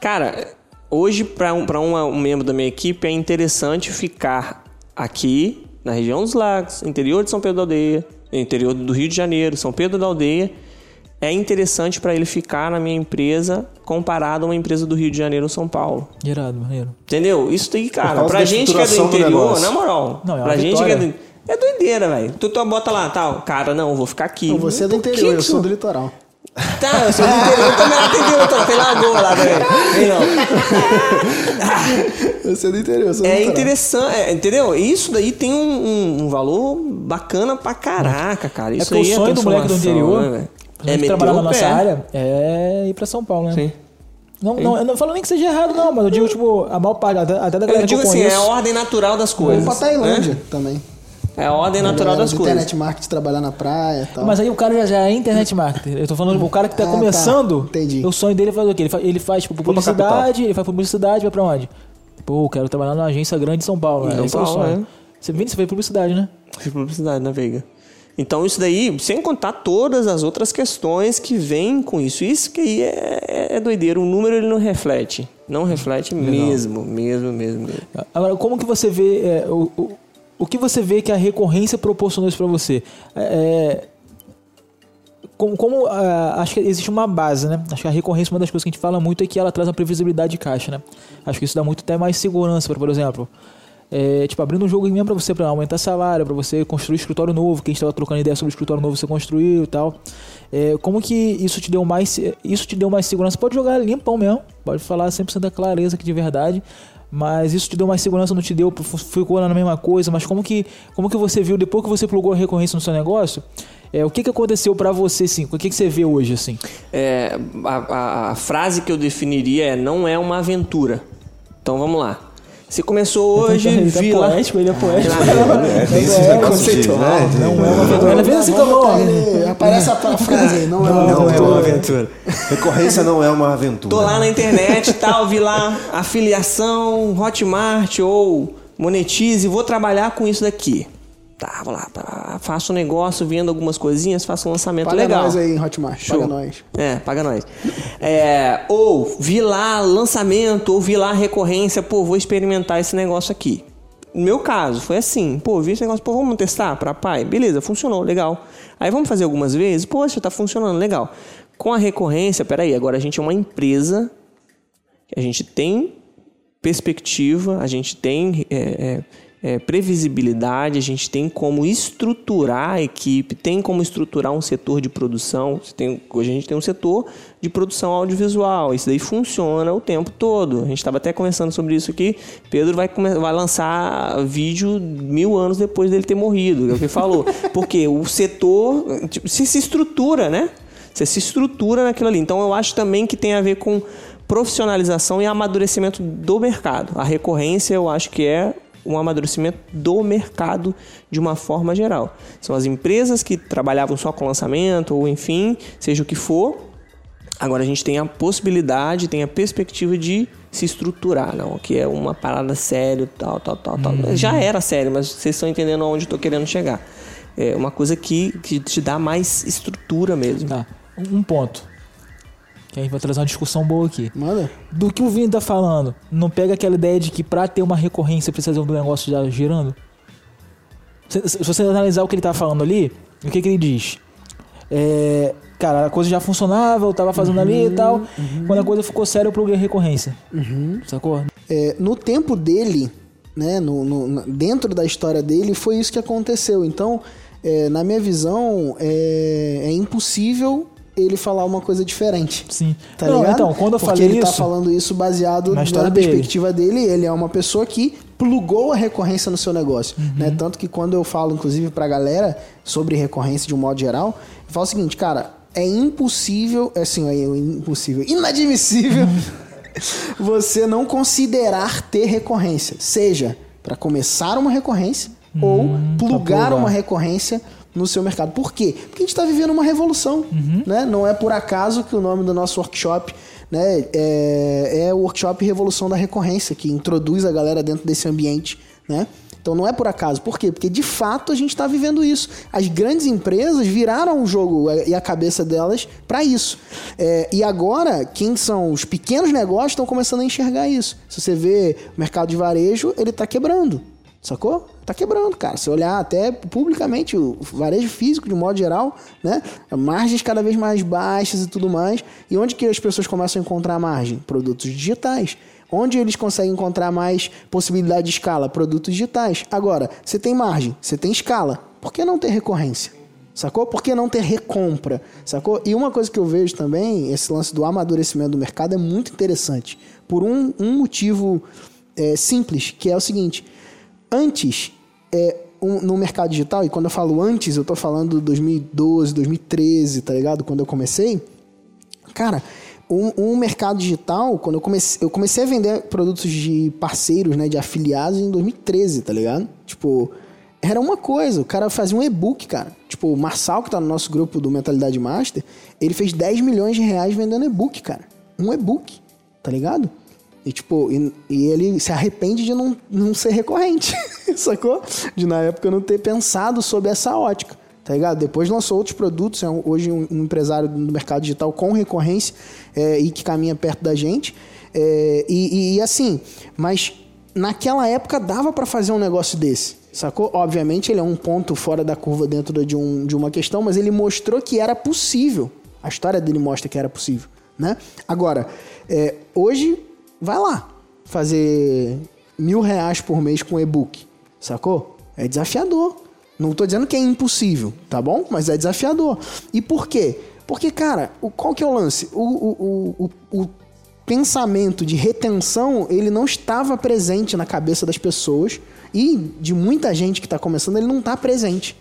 Speaker 4: Cara, hoje para um, pra uma- um membro da minha equipe é interessante ficar aqui na região dos lagos, interior de São Pedro da Aldeia, interior do Rio de Janeiro, São Pedro da Aldeia. É interessante para ele ficar na minha empresa comparado a uma empresa do Rio de Janeiro ou São Paulo.
Speaker 1: Irado, maneiro.
Speaker 4: Entendeu? Isso daí, cara, pra gente que é do
Speaker 3: do
Speaker 4: interior,
Speaker 3: negócio.
Speaker 4: na moral.
Speaker 1: Não, é uma
Speaker 4: pra gente que é
Speaker 1: vitória.
Speaker 4: do. É doideira, velho. Tu, tu bota lá, tal. Cara, não, eu vou ficar aqui.
Speaker 2: Não, você é do
Speaker 4: que
Speaker 2: interior,
Speaker 4: que
Speaker 2: eu sou do litoral.
Speaker 4: Tá, eu sou do interior, eu também lá tem tô, tem lagoa lá também. Não.
Speaker 2: Eu sou do interior, eu sou do
Speaker 4: É
Speaker 2: litoral.
Speaker 4: interessante, é, entendeu? Isso daí tem um, um- um valor bacana pra caraca, cara.
Speaker 1: É
Speaker 4: Isso
Speaker 1: o
Speaker 4: aí
Speaker 1: sonho do moleque do interior,
Speaker 4: né, velho?
Speaker 1: é
Speaker 4: meter
Speaker 1: trabalhar
Speaker 4: o
Speaker 1: na nossa
Speaker 4: pé.
Speaker 1: área, é ir pra São Paulo, né?
Speaker 4: Sim.
Speaker 1: Não, não, eu não falo nem que seja errado, não, mas eu digo, tipo, a maior parte, até, até da galera
Speaker 4: Eu digo
Speaker 1: que eu
Speaker 4: assim, é
Speaker 1: conheço.
Speaker 4: a ordem natural das
Speaker 2: Vou
Speaker 4: coisas.
Speaker 2: pra Tailândia
Speaker 4: né?
Speaker 2: também.
Speaker 4: É a ordem natural das coisas.
Speaker 2: Internet marketing, trabalhar na praia e tal.
Speaker 1: Mas aí o cara já, já é internet marketer. Eu tô falando, o cara que tá
Speaker 2: Ah, tá.
Speaker 1: começando,
Speaker 2: Entendi.
Speaker 1: o sonho dele é fazer o quê? Ele faz, ele faz tipo, publicidade, ele faz publicidade, vai pra onde? Pô, quero trabalhar numa agência grande de São Paulo. né?
Speaker 4: São
Speaker 1: Esse é o
Speaker 4: Paulo,
Speaker 1: sonho.
Speaker 4: é.
Speaker 1: Você, Vini, você fez publicidade, né?
Speaker 4: Fiz publicidade na Veiga. Então isso daí, sem contar todas as outras questões que vêm com isso. Isso que aí é, é, é doideira. O número ele não reflete. Não reflete mesmo, mesmo, mesmo, mesmo.
Speaker 1: Agora, como que você vê é, o, o, o que você vê que a recorrência proporcionou isso pra você? É, é, como, como, ah, acho que existe uma base, né? Acho que a recorrência, uma das coisas que a gente fala muito é que ela traz uma previsibilidade de caixa, né? Acho que isso dá muito até mais segurança, pra, por exemplo, é, tipo, abrindo um jogo mesmo pra você pra aumentar salário, pra você construir escritório novo, que a gente tava trocando ideia sobre o escritório novo você construiu e tal. É, como que isso te deu mais isso te deu mais segurança? Pode jogar limpão mesmo, pode falar 100% da clareza que de verdade, mas isso te deu mais segurança, não te deu, ficou na mesma coisa, mas como que, como que você viu depois que você plugou a recorrência no seu negócio? É, o que, que aconteceu pra você, sim? O que, que você vê hoje, assim?
Speaker 4: É, a, a- a frase que eu definiria é não é uma aventura. Então vamos lá. Você começou hoje,
Speaker 1: ele tá
Speaker 4: vi lá.
Speaker 1: poético, ele é poético.
Speaker 3: É, tem esse negócio de, né?
Speaker 1: Não é uma aventura. Às vezes assim como...
Speaker 2: Aparece a frase aí, não é uma
Speaker 3: Não é
Speaker 2: aventura.
Speaker 3: uma aventura. Recorrência não é uma aventura.
Speaker 4: Tô lá na internet e tal, vi lá afiliação, Hotmart ou Monetize, vou trabalhar com isso daqui. Tá, vou lá, faço um negócio, vendo algumas coisinhas, faço um lançamento
Speaker 2: Paga
Speaker 4: legal.
Speaker 2: nós aí em Hotmart,
Speaker 4: Show.
Speaker 2: paga nós.
Speaker 4: É, paga nós. É, ou vi lá lançamento, ou vi lá recorrência, pô, vou experimentar esse negócio aqui. No meu caso, foi assim, pô, vi esse negócio, pô, vamos testar pra pai? Beleza, funcionou, legal. Aí vamos fazer algumas vezes, poxa, tá funcionando, legal. Com a recorrência, peraí, agora a gente é uma empresa, a gente tem perspectiva, a gente tem é, é, é, previsibilidade, a gente tem como estruturar a equipe, tem como estruturar um setor de produção. Tem- hoje a gente tem um setor de produção audiovisual, isso daí funciona o tempo todo. A gente estava até conversando sobre isso aqui. Pedro vai, vai lançar vídeo mil anos depois dele ter morrido, é o que ele falou. Porque o setor tipo, se, se estrutura, né? Você se estrutura naquilo ali. Então eu acho também que tem a ver com profissionalização e amadurecimento do mercado. A recorrência eu acho que é um amadurecimento do mercado de uma forma geral. São as empresas que trabalhavam só com lançamento ou enfim, seja o que for. Agora a gente tem a possibilidade, tem a perspectiva de se estruturar, não, que é uma parada séria, tal, tal, tal, tal. Já era sério, mas vocês estão entendendo aonde eu tô querendo chegar. É uma coisa que, que te dá mais estrutura mesmo.
Speaker 1: Tá, um ponto. Que a gente vai trazer uma discussão boa aqui.
Speaker 2: Manda.
Speaker 1: Do que o Vini tá falando, não pega aquela ideia de que pra ter uma recorrência precisa do negócio já girando? Se, se você analisar o que ele tá falando ali, o que, que ele diz? É, cara, a coisa já funcionava, eu tava fazendo ali e tal. Quando a coisa ficou séria, eu pluguei a recorrência. Sacou?
Speaker 2: É, no tempo dele, né, no, no- dentro da história dele, foi isso que aconteceu. Então, é, na minha visão, é, é impossível ele falar uma coisa diferente.
Speaker 1: Sim.
Speaker 2: Tá
Speaker 1: Não,
Speaker 2: ligado?
Speaker 1: então, quando eu
Speaker 2: Porque
Speaker 1: falei
Speaker 2: ele tá
Speaker 1: isso-
Speaker 2: falando isso baseado
Speaker 1: Na
Speaker 2: na,
Speaker 1: história dele.
Speaker 2: perspectiva dele. Ele é uma pessoa que plugou a recorrência no seu negócio,
Speaker 1: Uhum.
Speaker 2: né? Tanto que quando eu falo, inclusive, pra galera sobre recorrência de um modo geral, eu falo o seguinte, cara, é impossível, é assim, é impossível, inadmissível você não considerar ter recorrência, seja para começar uma recorrência ou plugar
Speaker 1: plugar.
Speaker 2: uma recorrência no seu mercado. Por quê? Porque a gente está vivendo uma revolução, né? Não é por acaso que o nome do nosso workshop né, é, é o workshop Revolução da Recorrência, que introduz a galera dentro desse ambiente, né? Então não é por acaso. Por quê? Porque de fato a gente está vivendo isso. As grandes empresas viraram o jogo e a cabeça delas para isso. É, e agora, quem são os pequenos negócios estão começando a enxergar isso. Se você vê o mercado de varejo, ele está quebrando. Sacou? Tá quebrando, cara. Se olhar até publicamente, o varejo físico, de modo geral, né? Margens cada vez mais baixas e tudo mais. E onde que as pessoas começam a encontrar margem? Produtos digitais. Onde eles conseguem encontrar mais possibilidade de escala? Produtos digitais. Agora, você tem margem, você tem escala. Por que não ter recorrência? Sacou? Por que não ter recompra? Sacou? E uma coisa que eu vejo também, esse lance do amadurecimento do mercado é muito interessante. Por um, um motivo é, simples, que é o seguinte. Antes, é, um- no mercado digital, e quando eu falo antes, eu tô falando 2012, 2013, tá ligado? Quando eu comecei. Cara, um, um mercado digital, quando eu comecei, eu comecei a vender produtos de parceiros, né, de afiliados em 2013, tá ligado? Tipo, era uma coisa, o cara fazia um e-book, cara. Tipo, o Marçal, que tá no nosso grupo do Mentalidade Master, ele fez 10 milhões de reais vendendo e-book, cara. Um e-book, tá ligado? E tipo, e, e ele se arrepende de não, não ser recorrente, sacou? De na época não ter pensado sobre essa ótica, tá ligado? Depois lançou outros produtos, é hoje um, um empresário do mercado digital com recorrência é, e que caminha perto da gente. É, e, e- e assim, mas naquela época dava pra fazer um negócio desse, sacou? Obviamente ele é um ponto fora da curva dentro de, um, de uma questão, mas ele mostrou que era possível. A história dele mostra que era possível, né? Agora, é, hoje, vai lá fazer mil reais por mês com e-book, sacou? É desafiador. Não tô dizendo que é impossível, tá bom? Mas é desafiador. E por quê? Porque, cara, o, qual que é o lance? O, o, o, o, pensamento de retenção, ele não estava presente na cabeça das pessoas e de muita gente que está começando, ele não está presente.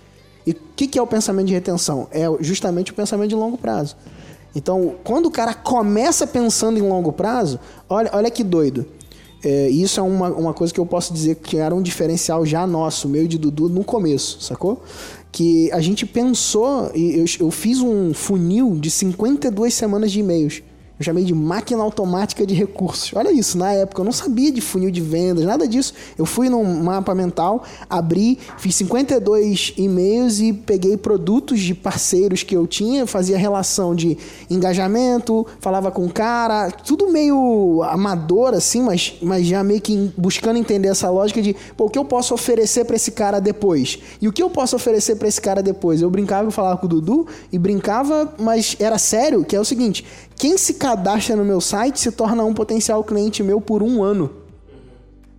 Speaker 2: E o que, que é o pensamento de retenção? É justamente o pensamento de longo prazo. Então, quando o cara começa pensando em longo prazo, olha, olha que doido. É, isso é uma, uma coisa que eu posso dizer que era um diferencial já nosso, meu e de Dudu, no começo, sacou? Que a gente pensou, e eu, eu fiz um funil de 52 semanas de e-mails. Eu chamei de máquina automática de recursos. Olha isso, na época eu não sabia de funil de vendas, nada disso. Eu fui num mapa mental, abri, fiz 52 e-mails e peguei produtos de parceiros que eu tinha, fazia relação de engajamento, falava com o cara, tudo meio amador assim, mas, mas já meio que buscando entender essa lógica de, pô, o que eu posso oferecer para esse cara depois? E o que eu posso oferecer para esse cara depois? Eu brincava, eu falava com o Dudu e brincava, mas era sério, que é o seguinte, quem se cadastra no meu site se torna um potencial cliente meu por um ano.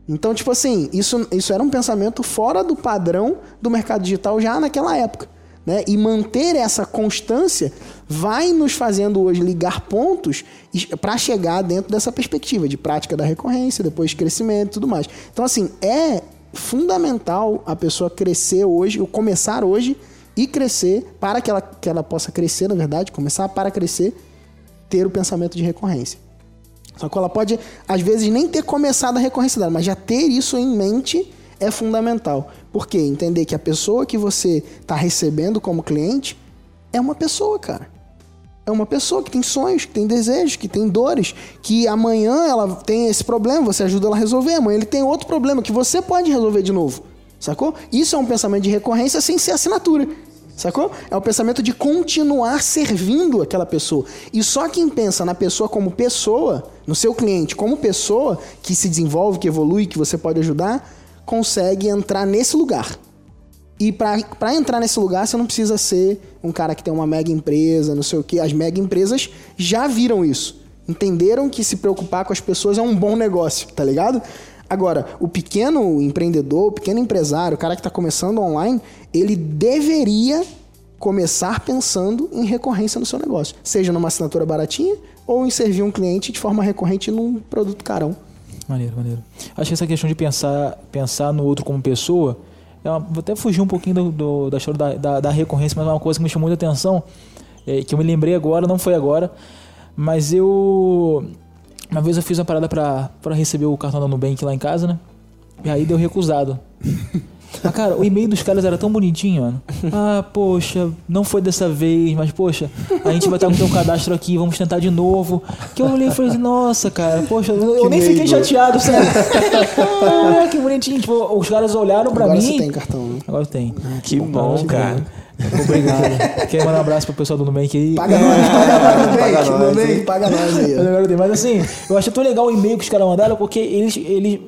Speaker 2: Então, tipo assim, isso, isso era um pensamento fora do padrão do mercado digital já naquela época. Né? E manter essa constância vai nos fazendo hoje ligar pontos para chegar dentro dessa perspectiva de prática da recorrência, depois crescimento e tudo mais. Então, assim, é fundamental a pessoa crescer hoje, ou começar hoje e crescer para que ela, que ela possa crescer, na verdade, começar para crescer, ter o pensamento de recorrência. Só que ela pode, às vezes, nem ter começado a recorrência dela, mas já ter isso em mente é fundamental. Por quê? Entender que a pessoa que você está recebendo como cliente é uma pessoa, cara. É uma pessoa que tem sonhos, que tem desejos, que tem dores, que amanhã ela tem esse problema, você ajuda ela a resolver, amanhã ele tem outro problema que você pode resolver de novo. Sacou? Isso é um pensamento de recorrência sem ser assinatura. Sacou? É o pensamento de continuar servindo aquela pessoa. E só quem pensa na pessoa como pessoa, no seu cliente como pessoa, que se desenvolve, que evolui, que você pode ajudar, consegue entrar nesse lugar. E para entrar nesse lugar, você não precisa ser um cara que tem uma mega empresa, não sei o que. As mega empresas já viram isso. Entenderam que se preocupar com as pessoas é um bom negócio, tá ligado? Agora, o pequeno empreendedor, o pequeno empresário, o cara que está começando online, ele deveria começar pensando em recorrência no seu negócio. Seja numa assinatura baratinha ou em servir um cliente de forma recorrente num produto carão.
Speaker 1: Maneiro, maneiro. Acho que essa questão de pensar, pensar no outro como pessoa. É uma, vou até fugir um pouquinho do, do- da história da, da, da recorrência, mas é uma coisa que me chamou muita atenção, é, que eu me lembrei agora, não foi agora, mas eu. Uma vez eu fiz uma parada pra receber o cartão da Nubank lá em casa, né? E aí deu recusado. Mas, cara, o e-mail dos caras era tão bonitinho, mano. Ah, poxa, não foi dessa vez, mas, poxa, a gente vai estar com o teu cadastro aqui, vamos tentar de novo. Que eu olhei e falei assim, nossa, cara, poxa, eu, eu nem fiquei chateado, sério. ah, que bonitinho. Tipo, os caras olharam pra
Speaker 2: Agora
Speaker 1: mim.
Speaker 2: você tem cartão, né?
Speaker 1: Agora tem.
Speaker 4: Que bom, cara.
Speaker 1: Obrigado. Quero mandar um abraço pro pessoal do Nubank aí.
Speaker 2: Paga nós, paga nós, Nubank, paga nós aí.
Speaker 1: agora. Mas assim, eu achei tão legal o e-mail que os caras mandaram, porque eles, eles.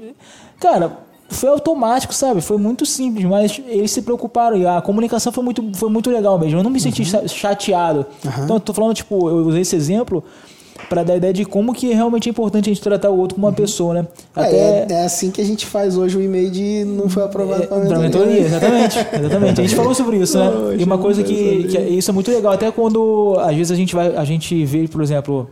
Speaker 1: Cara, foi automático, sabe? Foi muito simples, mas eles se preocuparam. E a comunicação foi muito, foi muito legal mesmo. Eu não me senti cha- chateado. Então, eu tô falando, tipo, eu usei esse exemplo pra dar a ideia de como que realmente é importante a gente tratar o outro como uma pessoa, né?
Speaker 2: É,
Speaker 1: Até.
Speaker 2: é, é assim que a gente faz hoje o e-mail de não foi aprovado
Speaker 1: É,
Speaker 2: pra mentoria.
Speaker 1: mentoria, exatamente, exatamente. A gente falou sobre isso, né? E uma coisa que, que é- isso é muito legal, até quando às vezes a gente vai, a gente vê, por exemplo,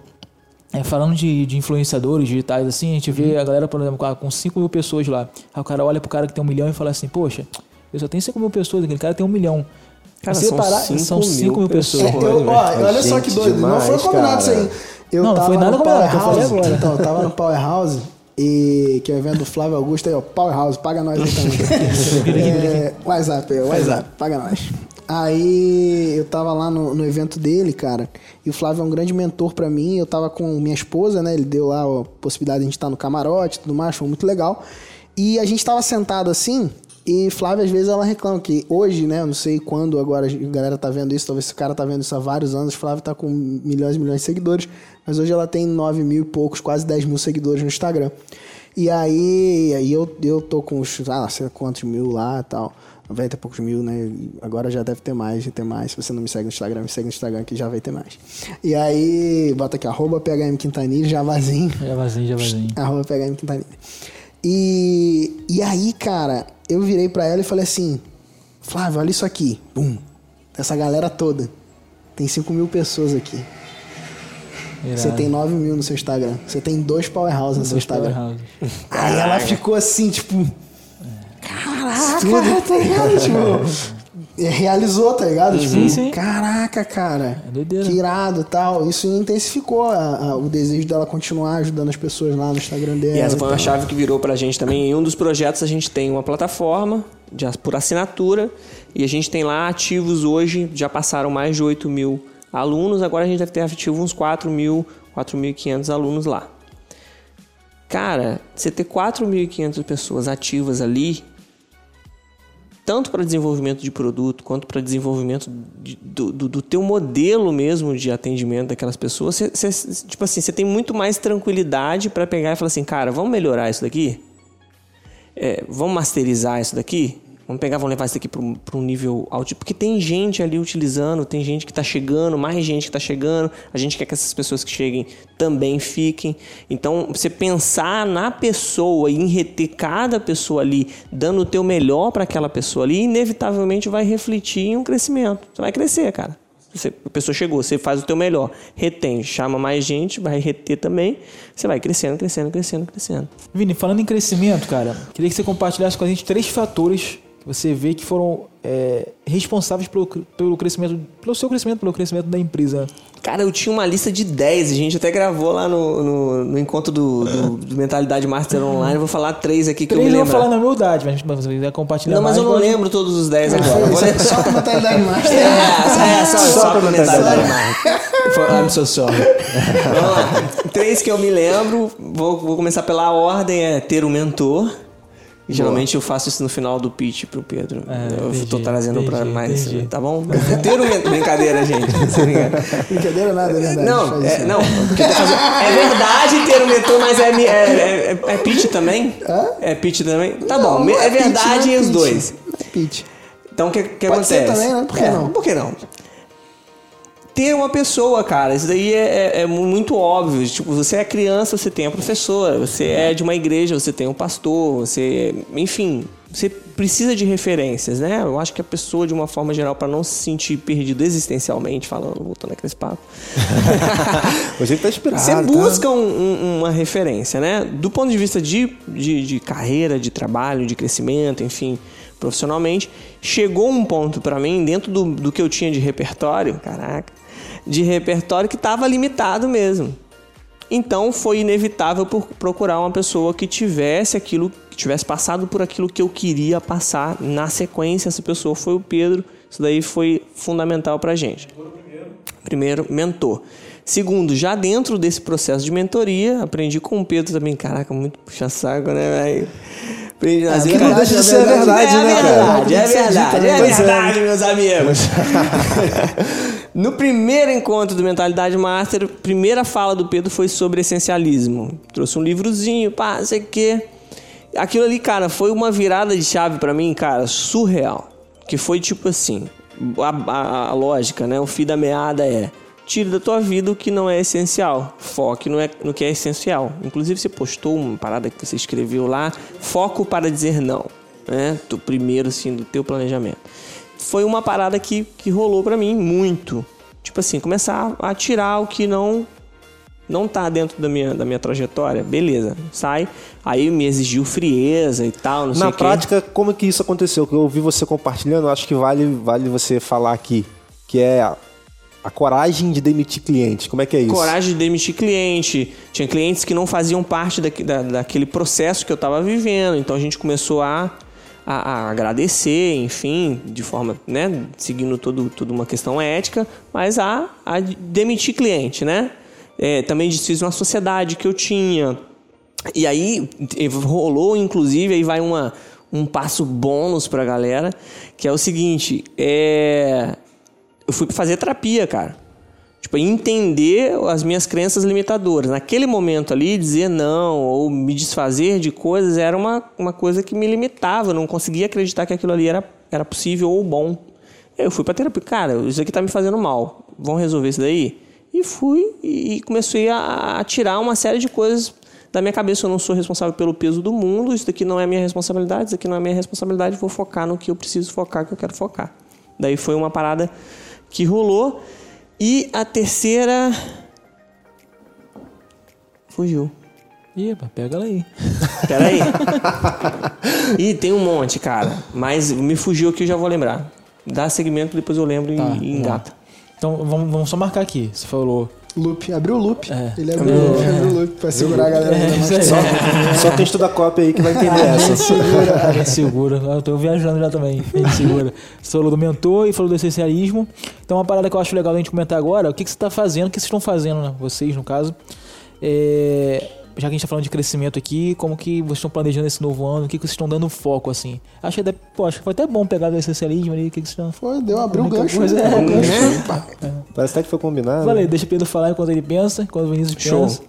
Speaker 1: é, falando de, de influenciadores digitais, assim, a gente vê a galera, por exemplo, com- com 5 mil pessoas lá. Aí o cara olha pro cara que tem um milhão e fala assim, poxa, eu só tenho 5 mil pessoas, aquele cara tem um milhão.
Speaker 4: Cara,
Speaker 1: Se
Speaker 4: são
Speaker 1: parar,
Speaker 4: cinco
Speaker 1: são
Speaker 4: mil
Speaker 1: 5 mil pessoas.
Speaker 2: É, eu, ó, olha só que doido, não
Speaker 3: demais,
Speaker 2: foi combinado isso aí. Eu
Speaker 1: Não, não
Speaker 2: tava
Speaker 1: foi nada
Speaker 2: no
Speaker 1: combinado, que eu falei
Speaker 2: Powerhouse,
Speaker 1: agora.
Speaker 2: Então, eu tava no Powerhouse, e, que é o evento do Flávio Augusto aí, ó, Powerhouse, paga nós aí também. é, WhatsApp, aí, WhatsApp, paga nós. Aí eu tava lá no, no evento dele, cara, e o Flávio é um grande mentor pra mim. Eu tava com minha esposa, né? Ele deu lá a possibilidade de a gente estar no camarote e tudo mais, foi muito legal. E a gente tava sentado assim, e Flávia, às vezes, ela reclama que hoje, né? Eu não sei quando agora a galera tá vendo isso, talvez esse cara tá vendo isso há vários anos. Flávia tá com milhões e milhões de seguidores, mas hoje ela tem 9 mil e poucos, quase 10 mil seguidores no Instagram. E aí, aí eu, eu tô com uns, ah, sei quantos mil lá e tal. 90 e poucos mil, né? Agora já deve ter mais, já ter mais. Se você não me segue no Instagram, me segue no Instagram que já vai ter mais. E aí, bota aqui, arroba PHM Quintanilha, javazinho.
Speaker 1: Já vazio.
Speaker 2: Arroba PHM Quintanilha. E, e aí, cara, eu virei pra ela e falei assim: Flávio, olha isso aqui. Bum. Essa galera toda. Tem 5 mil pessoas aqui. Você tem 9 mil no seu Instagram. Você tem dois powerhouse no seu Instagram. Aí ela ficou assim, tipo. Caraca, tá ligado? Tipo. é, Realizou, tá ligado? Tipo,
Speaker 1: Sim, sim.
Speaker 2: caraca, cara.
Speaker 1: É doideira.
Speaker 2: Que irado e tal. Isso intensificou a- a- o desejo dela continuar ajudando as pessoas lá no Instagram dela.
Speaker 4: E essa foi uma chave que virou pra gente também. Em um dos projetos a gente tem uma plataforma de, por assinatura e a gente tem lá ativos hoje, já passaram mais de 8 mil alunos, agora a gente deve ter ativo uns 4 mil, 4.500 alunos lá. Cara, você ter 4.500 pessoas ativas ali, tanto para desenvolvimento de produto quanto para desenvolvimento de- do, do, do teu modelo mesmo de atendimento daquelas pessoas, você, você- tipo assim, você tem muito mais tranquilidade para pegar e falar assim, cara, vamos melhorar isso daqui? É, vamos masterizar isso daqui? Vamos pegar, vamos levar isso daqui para um, nível alto. Porque tem gente ali utilizando, tem gente que está chegando, mais gente que está chegando. A gente quer que essas pessoas que cheguem também fiquem. Então, você pensar na pessoa e em reter cada pessoa ali, dando o teu melhor para aquela pessoa ali, inevitavelmente vai refletir em um crescimento. Você vai crescer, cara. Você, a pessoa chegou, você faz o teu melhor, retém, chama mais gente, vai reter também. Você vai crescendo, crescendo, crescendo, crescendo.
Speaker 1: Vini, falando em crescimento, cara, queria que você compartilhasse com a gente três fatores você vê que foram é, responsáveis pelo, pelo crescimento, pelo seu crescimento, pelo crescimento da empresa.
Speaker 4: Cara, eu tinha uma lista de 10, a gente até gravou lá no, no, no encontro do, do- do Mentalidade Master Online. Eu vou falar três aqui que
Speaker 1: Três
Speaker 4: eu me
Speaker 1: eu vou
Speaker 4: lembro.
Speaker 1: falar na humildade, mas se você quiser compartilhar
Speaker 4: Não, mas
Speaker 1: mais,
Speaker 4: eu não lembro todos os 10 agora. Vou
Speaker 2: Só, com mentalidade master.
Speaker 4: É, é, só, só,
Speaker 3: Só
Speaker 4: mentalidade
Speaker 3: mentalidade.
Speaker 4: Master. I'm so sorry. Vamos lá. Três que eu me lembro. Vou, vou começar pela ordem: é ter um mentor. E geralmente eu faço isso no final do pitch pro Pedro.
Speaker 1: É,
Speaker 4: eu
Speaker 1: entendi,
Speaker 4: tô trazendo pra
Speaker 1: entendi,
Speaker 4: mais.
Speaker 1: entendi.
Speaker 4: Tá bom? Ter um mentor. Brincadeira, gente. Brincadeira.
Speaker 2: Nada, é verdade.
Speaker 4: Não, é, não, é verdade ter um mentor, mas é, é, é, é pitch também?
Speaker 2: Hã?
Speaker 4: É pitch também? Tá
Speaker 2: Não,
Speaker 4: bom,
Speaker 2: não
Speaker 4: é,
Speaker 2: pitch,
Speaker 4: verdade
Speaker 2: é
Speaker 4: os
Speaker 2: pitch.
Speaker 4: dois.
Speaker 2: É pitch.
Speaker 4: Então o que, que
Speaker 2: Pode ser
Speaker 4: acontece?
Speaker 2: também, né? Por que
Speaker 4: É,
Speaker 2: não?
Speaker 4: Por que não? Ter uma pessoa, cara. Isso daí é, é, é muito óbvio. Tipo, você é criança, você tem a professora. Você é de uma igreja, você tem um pastor. Você, enfim, você precisa de referências, né? Eu acho que a pessoa, de uma forma geral, para não se sentir perdido existencialmente, falando, voltando aquele papo.
Speaker 3: Você tá inspirado.
Speaker 4: Você
Speaker 3: tá?
Speaker 4: busca um- uma referência, né? Do ponto de vista de, de, de carreira, de trabalho, de crescimento, enfim, profissionalmente, chegou um ponto pra mim, dentro do, do que eu tinha de repertório, caraca, de repertório que estava limitado mesmo. Então foi inevitável procurar uma pessoa que tivesse aquilo, que tivesse passado por aquilo que eu queria passar na sequência. Essa pessoa foi o Pedro. Isso daí foi fundamental pra gente. Primeiro, mentor. Segundo, já dentro desse processo de mentoria, aprendi com o Pedro também. Caraca, muito puxa-saco, né, velho? Às vezes-
Speaker 3: não deixa de ser verdade,
Speaker 4: é
Speaker 3: né, cara?
Speaker 4: verdade, é
Speaker 2: Isso é dito,
Speaker 4: verdade,
Speaker 2: né?
Speaker 4: é
Speaker 3: Pois é.
Speaker 4: verdade, meus amigos. no primeiro encontro do Mentalidade Master, a primeira fala do Pedro foi sobre essencialismo. Trouxe um livrozinho, pá, não sei o quê. Aquilo ali, cara, foi uma virada de chave pra mim, cara, surreal. Que foi tipo assim, a, a- a lógica, né? O fim da meada é tire da tua vida o que não é essencial. Foque no, é- no que é essencial. Inclusive, você postou uma parada que você escreveu lá, foco para dizer não. Né? Do primeiro, assim, do teu planejamento. Foi uma parada que, que rolou pra mim muito. Tipo assim, começar a tirar o que não não tá dentro da minha, da minha trajetória, beleza, sai. Aí me exigiu frieza e tal, não sei
Speaker 3: Na
Speaker 4: quê.
Speaker 3: prática, como que isso aconteceu? Que eu ouvi você compartilhando, acho que vale, vale você falar aqui. Que é a, a coragem de demitir cliente. Como é que é isso?
Speaker 4: Coragem de demitir cliente. Tinha clientes que não faziam parte daque- da, daquele processo que eu estava vivendo. Então a gente começou a, a, a agradecer, enfim, de forma, né, seguindo todo, toda uma questão ética, mas a, a demitir cliente, né? É, também desfiz uma sociedade que eu tinha. E aí rolou, inclusive, aí vai uma, um passo bônus pra galera, que é o seguinte, é... eu fui fazer terapia, cara. Tipo, entender as minhas crenças limitadoras. Naquele momento ali, dizer não ou me desfazer de coisas era uma, uma coisa que me limitava. Eu não conseguia acreditar que aquilo ali era, era possível ou bom. Eu fui pra terapia. Cara, isso aqui tá me fazendo mal. Vamos resolver isso daí? E fui e comecei a, a tirar uma série de coisas da minha cabeça. Eu não sou responsável pelo peso do mundo. Isso daqui não é minha responsabilidade. Isso aqui não é minha responsabilidade. Vou focar no que eu preciso focar, que eu quero focar. Daí foi uma parada que rolou. E a terceira. Fugiu.
Speaker 1: Ih, pega ela aí.
Speaker 4: Pera aí. Ih, tem um monte, cara. Mas me fugiu aqui, eu já vou lembrar. Dá segmento, depois eu lembro e-
Speaker 1: Tá,
Speaker 4: e, engata.
Speaker 1: Então vamos, vamos só marcar aqui. Você falou.
Speaker 2: Loop. Abriu o loop.
Speaker 1: É.
Speaker 2: Ele abriu, o loop, abriu o loop pra segurar a galera. tempo.
Speaker 1: aí.
Speaker 3: Só quem estuda cópia aí que vai entender
Speaker 1: A gente
Speaker 3: essa.
Speaker 1: segura, a gente segura. Eu tô viajando já também. A gente segura. Você falou do mentor e falou do essencialismo. Então, uma parada que eu acho legal da gente comentar agora, o que, que você está fazendo, o que vocês estão fazendo, né? vocês, no caso. É, já que a gente tá falando de crescimento aqui, como que vocês estão planejando esse novo ano, o que, que vocês estão dando foco, assim. Acho que, até, pô, acho que foi até bom pegar o essencialismo ali, o que, que vocês estão...
Speaker 2: Foi, deu, abriu o gancho.
Speaker 1: Pois
Speaker 2: né?
Speaker 1: é.
Speaker 2: Abriu o gancho. Pá.
Speaker 3: Parece até que foi combinado.
Speaker 1: Falei, deixa o Pedro falar enquanto ele pensa, enquanto o Vinícius
Speaker 4: Show.
Speaker 1: pensa.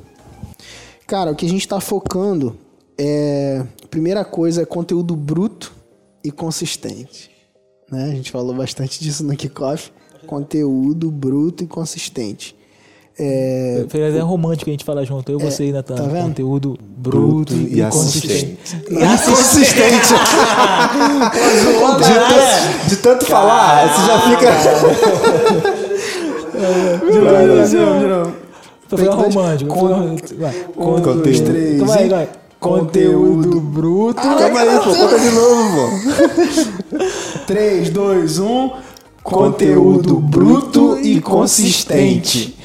Speaker 2: Cara, o que a gente tá focando é. Primeira coisa é conteúdo bruto e consistente. Né? A gente falou bastante disso no kickoff. Conteúdo bruto e consistente. É,
Speaker 1: até romântico a gente falar junto, eu e você, Natan.
Speaker 2: tá vendo?
Speaker 1: Conteúdo bruto, e,
Speaker 3: e
Speaker 1: consistente.
Speaker 3: Consistente. de, tanto, de tanto falar, você já fica.
Speaker 2: de novo, de novo, de que dar-
Speaker 1: romântico. Vai.
Speaker 2: Um,
Speaker 3: Conteúdo.
Speaker 2: dois, três.
Speaker 1: Calma aí,
Speaker 2: e-
Speaker 1: vai. Conteúdo bruto.
Speaker 3: Calma aí, pô, conta de novo, pô.
Speaker 2: 3, 2, 1. Conteúdo bruto e consistente.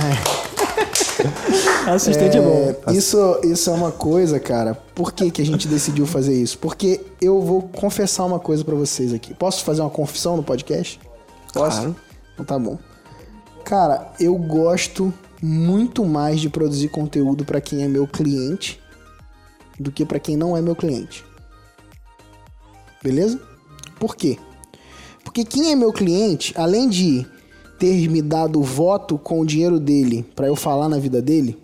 Speaker 1: Assistente é, bom.
Speaker 2: É, isso, isso é uma coisa, cara. Por que, que a gente decidiu fazer isso? Porque eu vou confessar uma coisa pra vocês aqui. Posso fazer uma confissão no podcast? Posso?
Speaker 4: Claro.
Speaker 2: Então tá bom. Cara, eu gosto muito mais de produzir conteúdo pra quem é meu cliente do que pra quem não é meu cliente. Beleza? Por quê? Porque quem é meu cliente, além de ter me dado voto com o dinheiro dele pra eu falar na vida dele,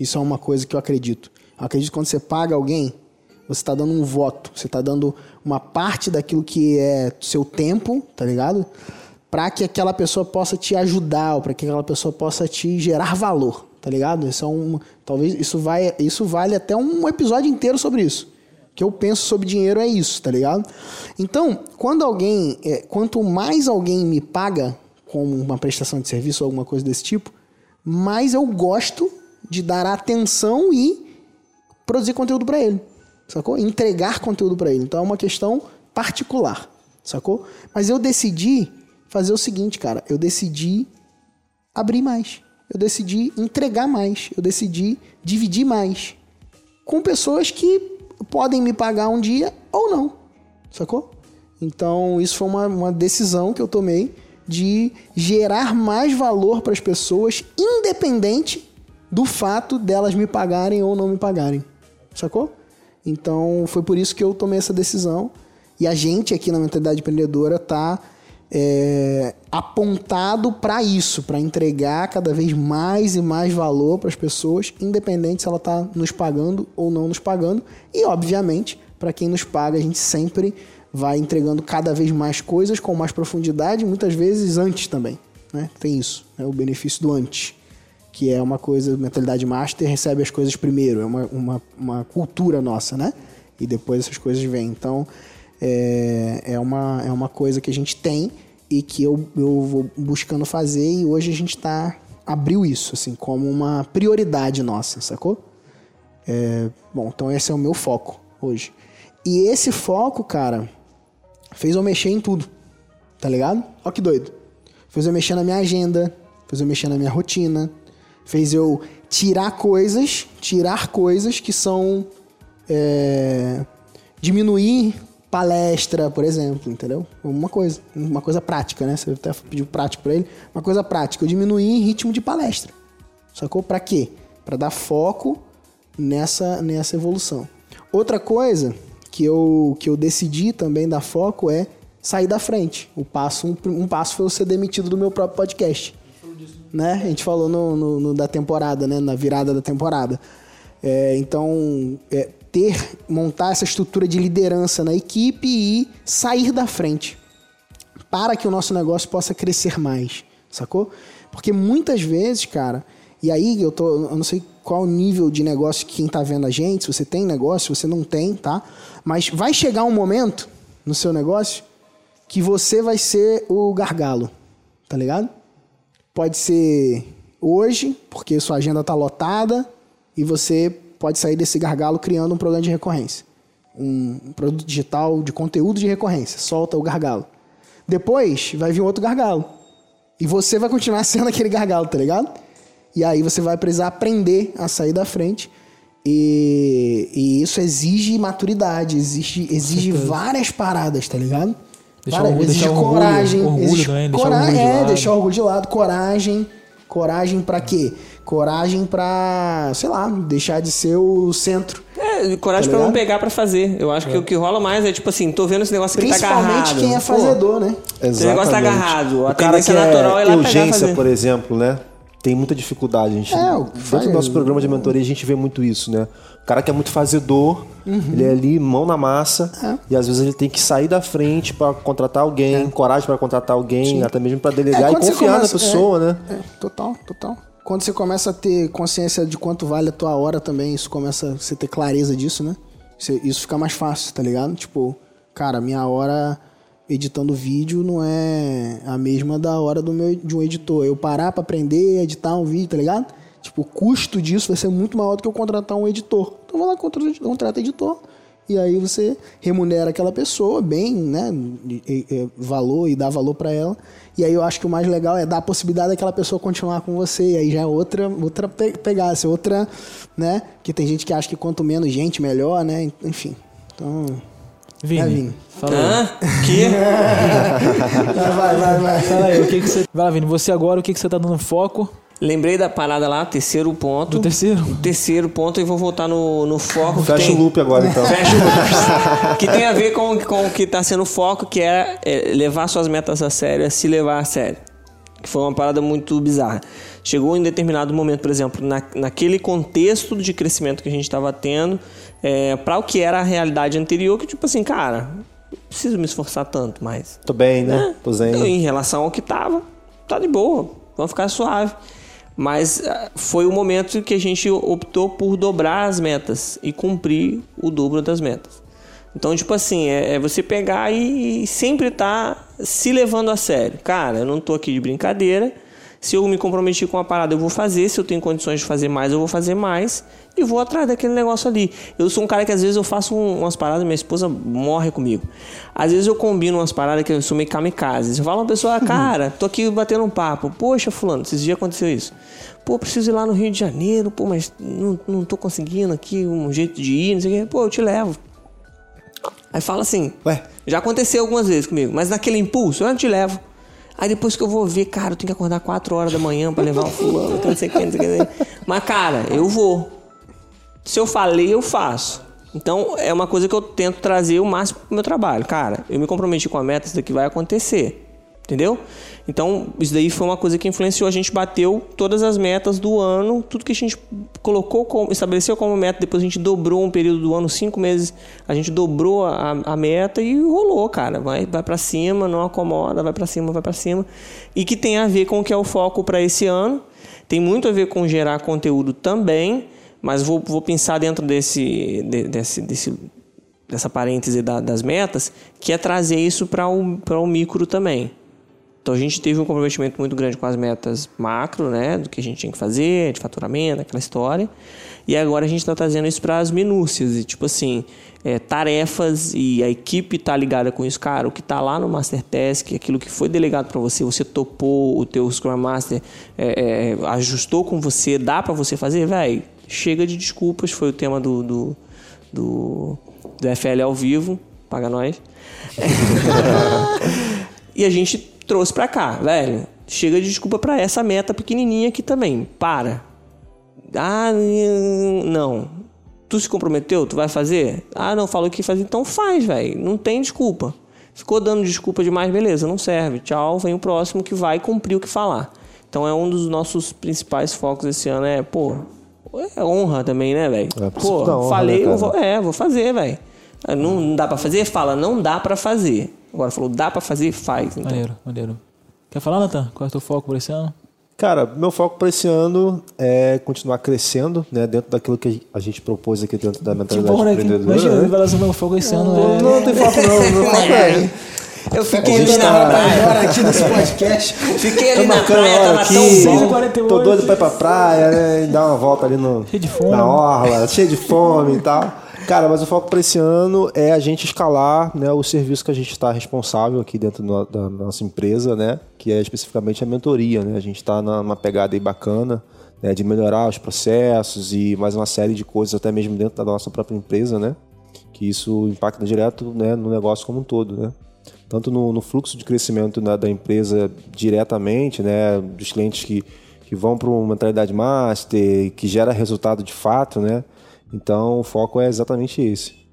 Speaker 2: isso é uma coisa que eu acredito. Eu acredito que quando você paga alguém, você tá dando um voto, você tá dando uma parte daquilo que é seu tempo, tá ligado? para que aquela pessoa possa te ajudar, para que aquela pessoa possa te gerar valor, tá ligado? Isso é um, talvez isso vai, isso vale até um episódio inteiro sobre isso. O que eu penso sobre dinheiro é isso, tá ligado? Então, quando alguém, é, quanto mais alguém me paga com uma prestação de serviço ou alguma coisa desse tipo, mais eu gosto de dar atenção e produzir conteúdo para ele, sacou? Entregar conteúdo para ele. Então é uma questão particular, sacou? Mas eu decidi fazer o seguinte, cara, eu decidi abrir mais. Eu decidi entregar mais, eu decidi dividir mais com pessoas que podem me pagar um dia ou não, sacou? Então, isso foi uma, uma decisão que eu tomei de gerar mais valor para as pessoas, independente do fato delas me pagarem ou não me pagarem. Sacou? Então foi por isso que eu tomei essa decisão. E a gente aqui na Mentalidade Empreendedora tá é, apontado para isso, para entregar cada vez mais e mais valor para as pessoas, independente se ela está nos pagando ou não nos pagando. E, obviamente, para quem nos paga, a gente sempre vai entregando cada vez mais coisas com mais profundidade, muitas vezes antes também. Né? Tem isso, né? o benefício do antes, que é uma coisa, mentalidade master recebe as coisas primeiro, é uma, uma, uma cultura nossa, né? E depois essas coisas vêm. Então, é, é, uma, é uma coisa que a gente tem e que eu, eu vou buscando fazer e hoje a gente tá, abriu isso, assim, como uma prioridade nossa, sacou? É, bom, então esse é o meu foco hoje. E esse foco, cara, fez eu mexer em tudo, tá ligado? Ó que doido. Fez eu mexer na minha agenda, fez eu mexer na minha rotina, fez eu tirar coisas, tirar coisas que são é, diminuir palestra, por exemplo, entendeu? Uma coisa, uma coisa prática, né? Você até pediu prático para ele, uma coisa prática, eu diminuir ritmo de palestra. Sacou? Para quê? Para dar foco nessa nessa evolução. Outra coisa que eu, que eu decidi também dar foco é sair da frente. O passo, um, um passo foi eu ser demitido do meu próprio podcast. Né? A gente falou no, no, no da temporada, né? Na virada da temporada. É, então, é, ter, montar essa estrutura de liderança na equipe e sair da frente para que o nosso negócio possa crescer mais, sacou? Porque muitas vezes, cara, e aí eu tô, eu não sei qual nível de negócio que quem tá vendo a gente, se você tem negócio, se você não tem, tá? Mas vai chegar um momento no seu negócio que você vai ser o gargalo, tá ligado? Pode ser hoje, porque sua agenda tá lotada e você pode sair desse gargalo criando um programa de recorrência. Um produto digital de conteúdo de recorrência. Solta o gargalo. Depois vai vir outro gargalo. E você vai continuar sendo aquele gargalo, tá ligado? E aí você vai precisar aprender a sair da frente. E, e isso exige maturidade, exige, exige várias paradas, tá ligado?
Speaker 1: Deixar
Speaker 2: Várias-
Speaker 1: orgulho-
Speaker 2: exige
Speaker 1: deixar orgulho-
Speaker 2: coragem.
Speaker 1: orgulho
Speaker 2: exige
Speaker 1: também, deixar
Speaker 2: cora-
Speaker 1: orgulho de
Speaker 2: é,
Speaker 1: lado.
Speaker 2: deixar o orgulho de lado, coragem. Coragem pra quê? Coragem pra, sei lá, deixar de ser o centro.
Speaker 4: É, coragem
Speaker 2: Tá
Speaker 4: pra não pegar pra fazer. Eu acho que o que rola mais é tipo assim, tô vendo esse negócio aqui tá
Speaker 2: Principalmente
Speaker 4: agarrado.
Speaker 2: quem é
Speaker 4: Pô,
Speaker 2: fazedor, né?
Speaker 4: Esse negócio tá agarrado. A
Speaker 3: O cara que
Speaker 4: natural é lá pegar
Speaker 3: urgência,
Speaker 4: fazer.
Speaker 3: por exemplo, né? Tem muita dificuldade. A gente,
Speaker 2: É, o-
Speaker 3: dentro do nosso programa de mentoria, a gente vê muito isso, né? O cara que é muito fazedor,
Speaker 2: Uhum.
Speaker 3: ele é ali, mão na massa,
Speaker 2: É.
Speaker 3: e às vezes ele tem que sair da frente pra contratar alguém, coragem pra contratar alguém, até mesmo pra delegar
Speaker 2: É,
Speaker 3: e
Speaker 2: quando você
Speaker 3: confiar
Speaker 2: começa-
Speaker 3: na pessoa, né?
Speaker 2: É, total, total. Quando você começa a ter consciência de quanto vale a tua hora também, isso começa você ter clareza disso, né? Isso fica mais fácil, tá ligado? Tipo, cara, minha hora editando vídeo não é a mesma da hora do meu, de um editor. Eu parar pra aprender editar um vídeo, tá ligado? Tipo, o custo disso vai ser muito maior do que eu contratar um editor. Então, vou lá, contrata editor. E aí você remunera aquela pessoa bem, né? E- e- valor e dá valor pra ela. E aí eu acho que o mais legal é dar a possibilidade daquela pessoa continuar com você. E aí já é outra, outra pe- pegada, assim, outra, né? Que tem gente que acha que quanto menos gente, melhor, né? Enfim. Então.
Speaker 1: Vini,
Speaker 2: É, Vini.
Speaker 1: fala aí.
Speaker 4: Hã? Que?
Speaker 2: Vai, vai, vai.
Speaker 1: Fala aí, o que que você... Vai lá, Vini, você agora, o que que você tá dando foco?
Speaker 4: Lembrei da parada lá, terceiro ponto.
Speaker 1: Do terceiro?
Speaker 4: Terceiro ponto e vou voltar no, no foco.
Speaker 3: Fecha
Speaker 4: tem-
Speaker 3: o loop agora, então.
Speaker 4: Fecha o loop. que tem a ver com, com o que está sendo o foco, que é, é levar suas metas a sério, é se levar a sério. Que foi uma parada muito bizarra. Chegou em determinado momento, por exemplo, na, naquele contexto de crescimento que a gente estava tendo, é, para o que era a realidade anterior, que tipo assim, cara, não preciso me esforçar tanto mais.
Speaker 3: Tô bem, né?
Speaker 4: É.
Speaker 3: Tô zen.
Speaker 4: Então, em relação ao que tava, tá de boa, vamos ficar suave. Mas ah, foi o momento que a gente optou por dobrar as metas e cumprir o dobro das metas. Então, tipo assim, é, é você pegar e, e sempre tá se levando a sério. Cara, eu não tô aqui de brincadeira. Se eu me comprometi com uma parada, eu vou fazer. Se eu tenho condições de fazer mais, eu vou fazer mais. E vou atrás daquele negócio ali. Eu sou um cara que às vezes eu faço um- umas paradas, minha esposa morre comigo. Às vezes eu combino umas paradas que eu sou meio kamikaze. Eu falo uma pessoa, cara, tô aqui batendo um papo. Poxa, fulano, esses dias aconteceu isso. Pô, preciso ir lá no Rio de Janeiro, pô, mas não, não tô conseguindo aqui um jeito de ir, não sei o quê. Pô, eu te levo. Aí fala assim,
Speaker 3: Ué?
Speaker 4: já aconteceu algumas vezes comigo, mas naquele impulso eu não te levo. Aí depois que eu vou ver, cara, eu tenho que acordar 4 horas da manhã pra levar o fulano, que, não sei o que. não sei o que. Mas, cara, eu vou. Se eu falei, eu faço. Então, é uma coisa que eu tento trazer o máximo pro meu trabalho. Cara, eu me comprometi com a meta, isso daqui vai acontecer. Entendeu? Então, isso daí foi uma coisa que influenciou. A gente bateu todas as metas do ano, tudo que a gente colocou, como, estabeleceu como meta. Depois a gente dobrou um período do ano, cinco meses, a gente dobrou a, a meta e rolou, cara. Vai, vai para cima, não acomoda, vai para cima, vai para cima. E que tem a ver com o que é o foco para esse ano. Tem muito a ver com gerar conteúdo também, mas vou, vou pensar dentro desse, de- desse, desse dessa parêntese da- das metas, que é trazer isso para o, para o micro também. Então a gente teve um comprometimento muito grande com as metas macro, né, do que a gente tinha que fazer, de faturamento, aquela história. E agora a gente está trazendo isso para as minúcias, e tipo assim, é, tarefas e a equipe tá ligada com isso, cara. O que tá lá no Master Task, aquilo que foi delegado para você, você topou, o teu Scrum Master é, é, ajustou com você, dá para você fazer, velho. Chega de desculpas, foi o tema do, do, do, do FL ao vivo, paga nós. E a gente trouxe pra cá, velho. Chega de desculpa pra essa meta pequenininha aqui também. Para. Ah, não. Tu se comprometeu? Tu vai fazer? Ah, não, falou que fazer. Então faz, velho. Não tem desculpa. Ficou dando desculpa demais, beleza, não serve. Tchau, vem o próximo que vai cumprir o que falar. Então é um dos nossos principais focos esse ano. É, pô, é honra também, né, velho?
Speaker 3: É,
Speaker 4: pô,
Speaker 3: honra,
Speaker 4: falei,
Speaker 3: né,
Speaker 4: eu
Speaker 3: cara?
Speaker 4: vou, é, vou fazer, velho. Não, não dá pra fazer? Fala, não dá pra fazer. Agora falou, dá pra fazer? Faz. Então.
Speaker 1: Maneiro, maneiro. Quer falar, Nathan? Qual é o teu foco por esse ano?
Speaker 3: Cara, meu foco para esse ano é continuar crescendo, né? Dentro daquilo que a gente propôs aqui dentro da
Speaker 1: Que
Speaker 3: mentalidade
Speaker 1: bom, né? Que-
Speaker 3: empreendedora.
Speaker 1: Imagina,
Speaker 3: né?
Speaker 1: revelação do meu foco esse ano
Speaker 3: Não,
Speaker 1: é...
Speaker 3: não, não tem foco não, meu foco é...
Speaker 4: Eu
Speaker 2: A
Speaker 4: fiquei ali
Speaker 2: tá
Speaker 4: na praia.
Speaker 2: agora aqui nesse podcast.
Speaker 4: Fiquei ali
Speaker 3: Tô
Speaker 4: na praia, tava
Speaker 3: aqui,
Speaker 4: tão bom.
Speaker 1: 6h48.
Speaker 3: tô doido pra ir pra praia, né? E dar uma volta ali no,
Speaker 1: Cheio de fome.
Speaker 3: na orla, cheio de fome e tal. Cara, mas o foco para esse ano é a gente escalar né, o serviço que a gente está responsável aqui dentro da nossa empresa, né? Que é especificamente a mentoria, né? A gente está numa pegada aí bacana né, de melhorar os processos e mais uma série de coisas até mesmo dentro da nossa própria empresa, né? Que isso impacta direto né, no negócio como um todo, né? Tanto no, no fluxo de crescimento da, da empresa diretamente, né? Dos clientes que, que vão para uma mentalidade master, que gera resultado de fato, né? Então o foco é exatamente esse.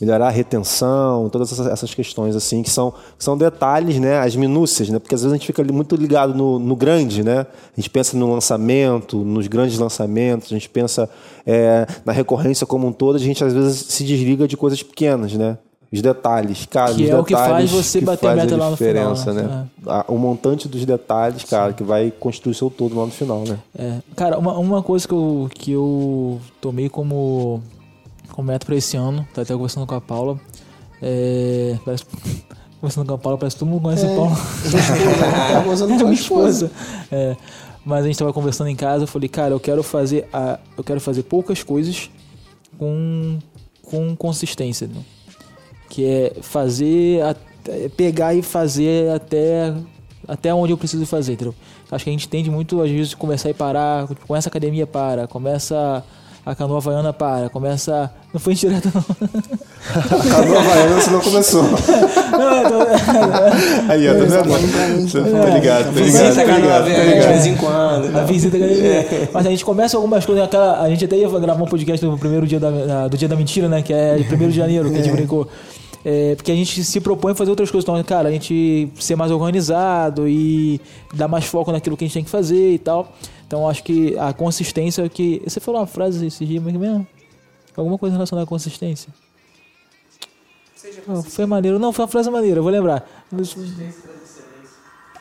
Speaker 3: Melhorar a retenção, todas essas, questões assim, que são, são detalhes, né? As minúcias, né? Porque às vezes a gente fica muito ligado no, no grande, né? A gente pensa no lançamento, nos grandes lançamentos, a gente pensa é, na recorrência como um todo, a gente às vezes se desliga de coisas pequenas, né? Os detalhes, cara,
Speaker 1: Que
Speaker 3: os
Speaker 1: é o que faz
Speaker 3: detalhes
Speaker 1: você
Speaker 3: que
Speaker 1: bater a meta lá no final,
Speaker 3: diferença,
Speaker 1: né?
Speaker 3: né? A- O montante dos detalhes, cara, que vai construir o seu todo lá no final, né?
Speaker 1: É, cara, uma, uma coisa que eu, que eu tomei como, como meta pra esse ano, tá até conversando com a Paula. É, parece, conversando com a Paula, parece que todo mundo conhece a Paula.
Speaker 2: Tá gozando
Speaker 1: É
Speaker 2: com a
Speaker 1: minha
Speaker 2: esposa.
Speaker 1: esposa. É, mas a gente tava conversando em casa, eu falei, cara, eu quero fazer a, eu quero fazer poucas coisas com, com consistência, né? Que é fazer até- pegar e fazer até até onde eu preciso fazer, entendeu? Acho que a gente tende muito às vezes começar e parar, tipo, começa a academia para, começa a canoa havaiana para, começa não foi direto não.
Speaker 3: A Havaiana, você não começou.
Speaker 1: não eu tô-
Speaker 3: Aí, ó, tá vendo? Você tá ligado, tá ligado,
Speaker 4: Visita
Speaker 3: tá
Speaker 4: a
Speaker 3: ligado, tá
Speaker 4: de vez em quando.
Speaker 1: A visita academia. Mas a gente começa algumas coisas. Aquela, a gente até ia gravar um podcast no primeiro dia da, da- do dia da mentira, né? Que é de 1 de janeiro, que a gente brincou. É, porque a gente se propõe a fazer outras coisas. Então, cara, a gente ser mais organizado e dar mais foco naquilo que a gente tem que fazer e tal. Então, acho que a consistência é que. Você falou uma frase esse dia mas que mesmo? Alguma coisa relacionada à consistência? Não, foi maneiro. Não, foi uma frase maneira, vou lembrar.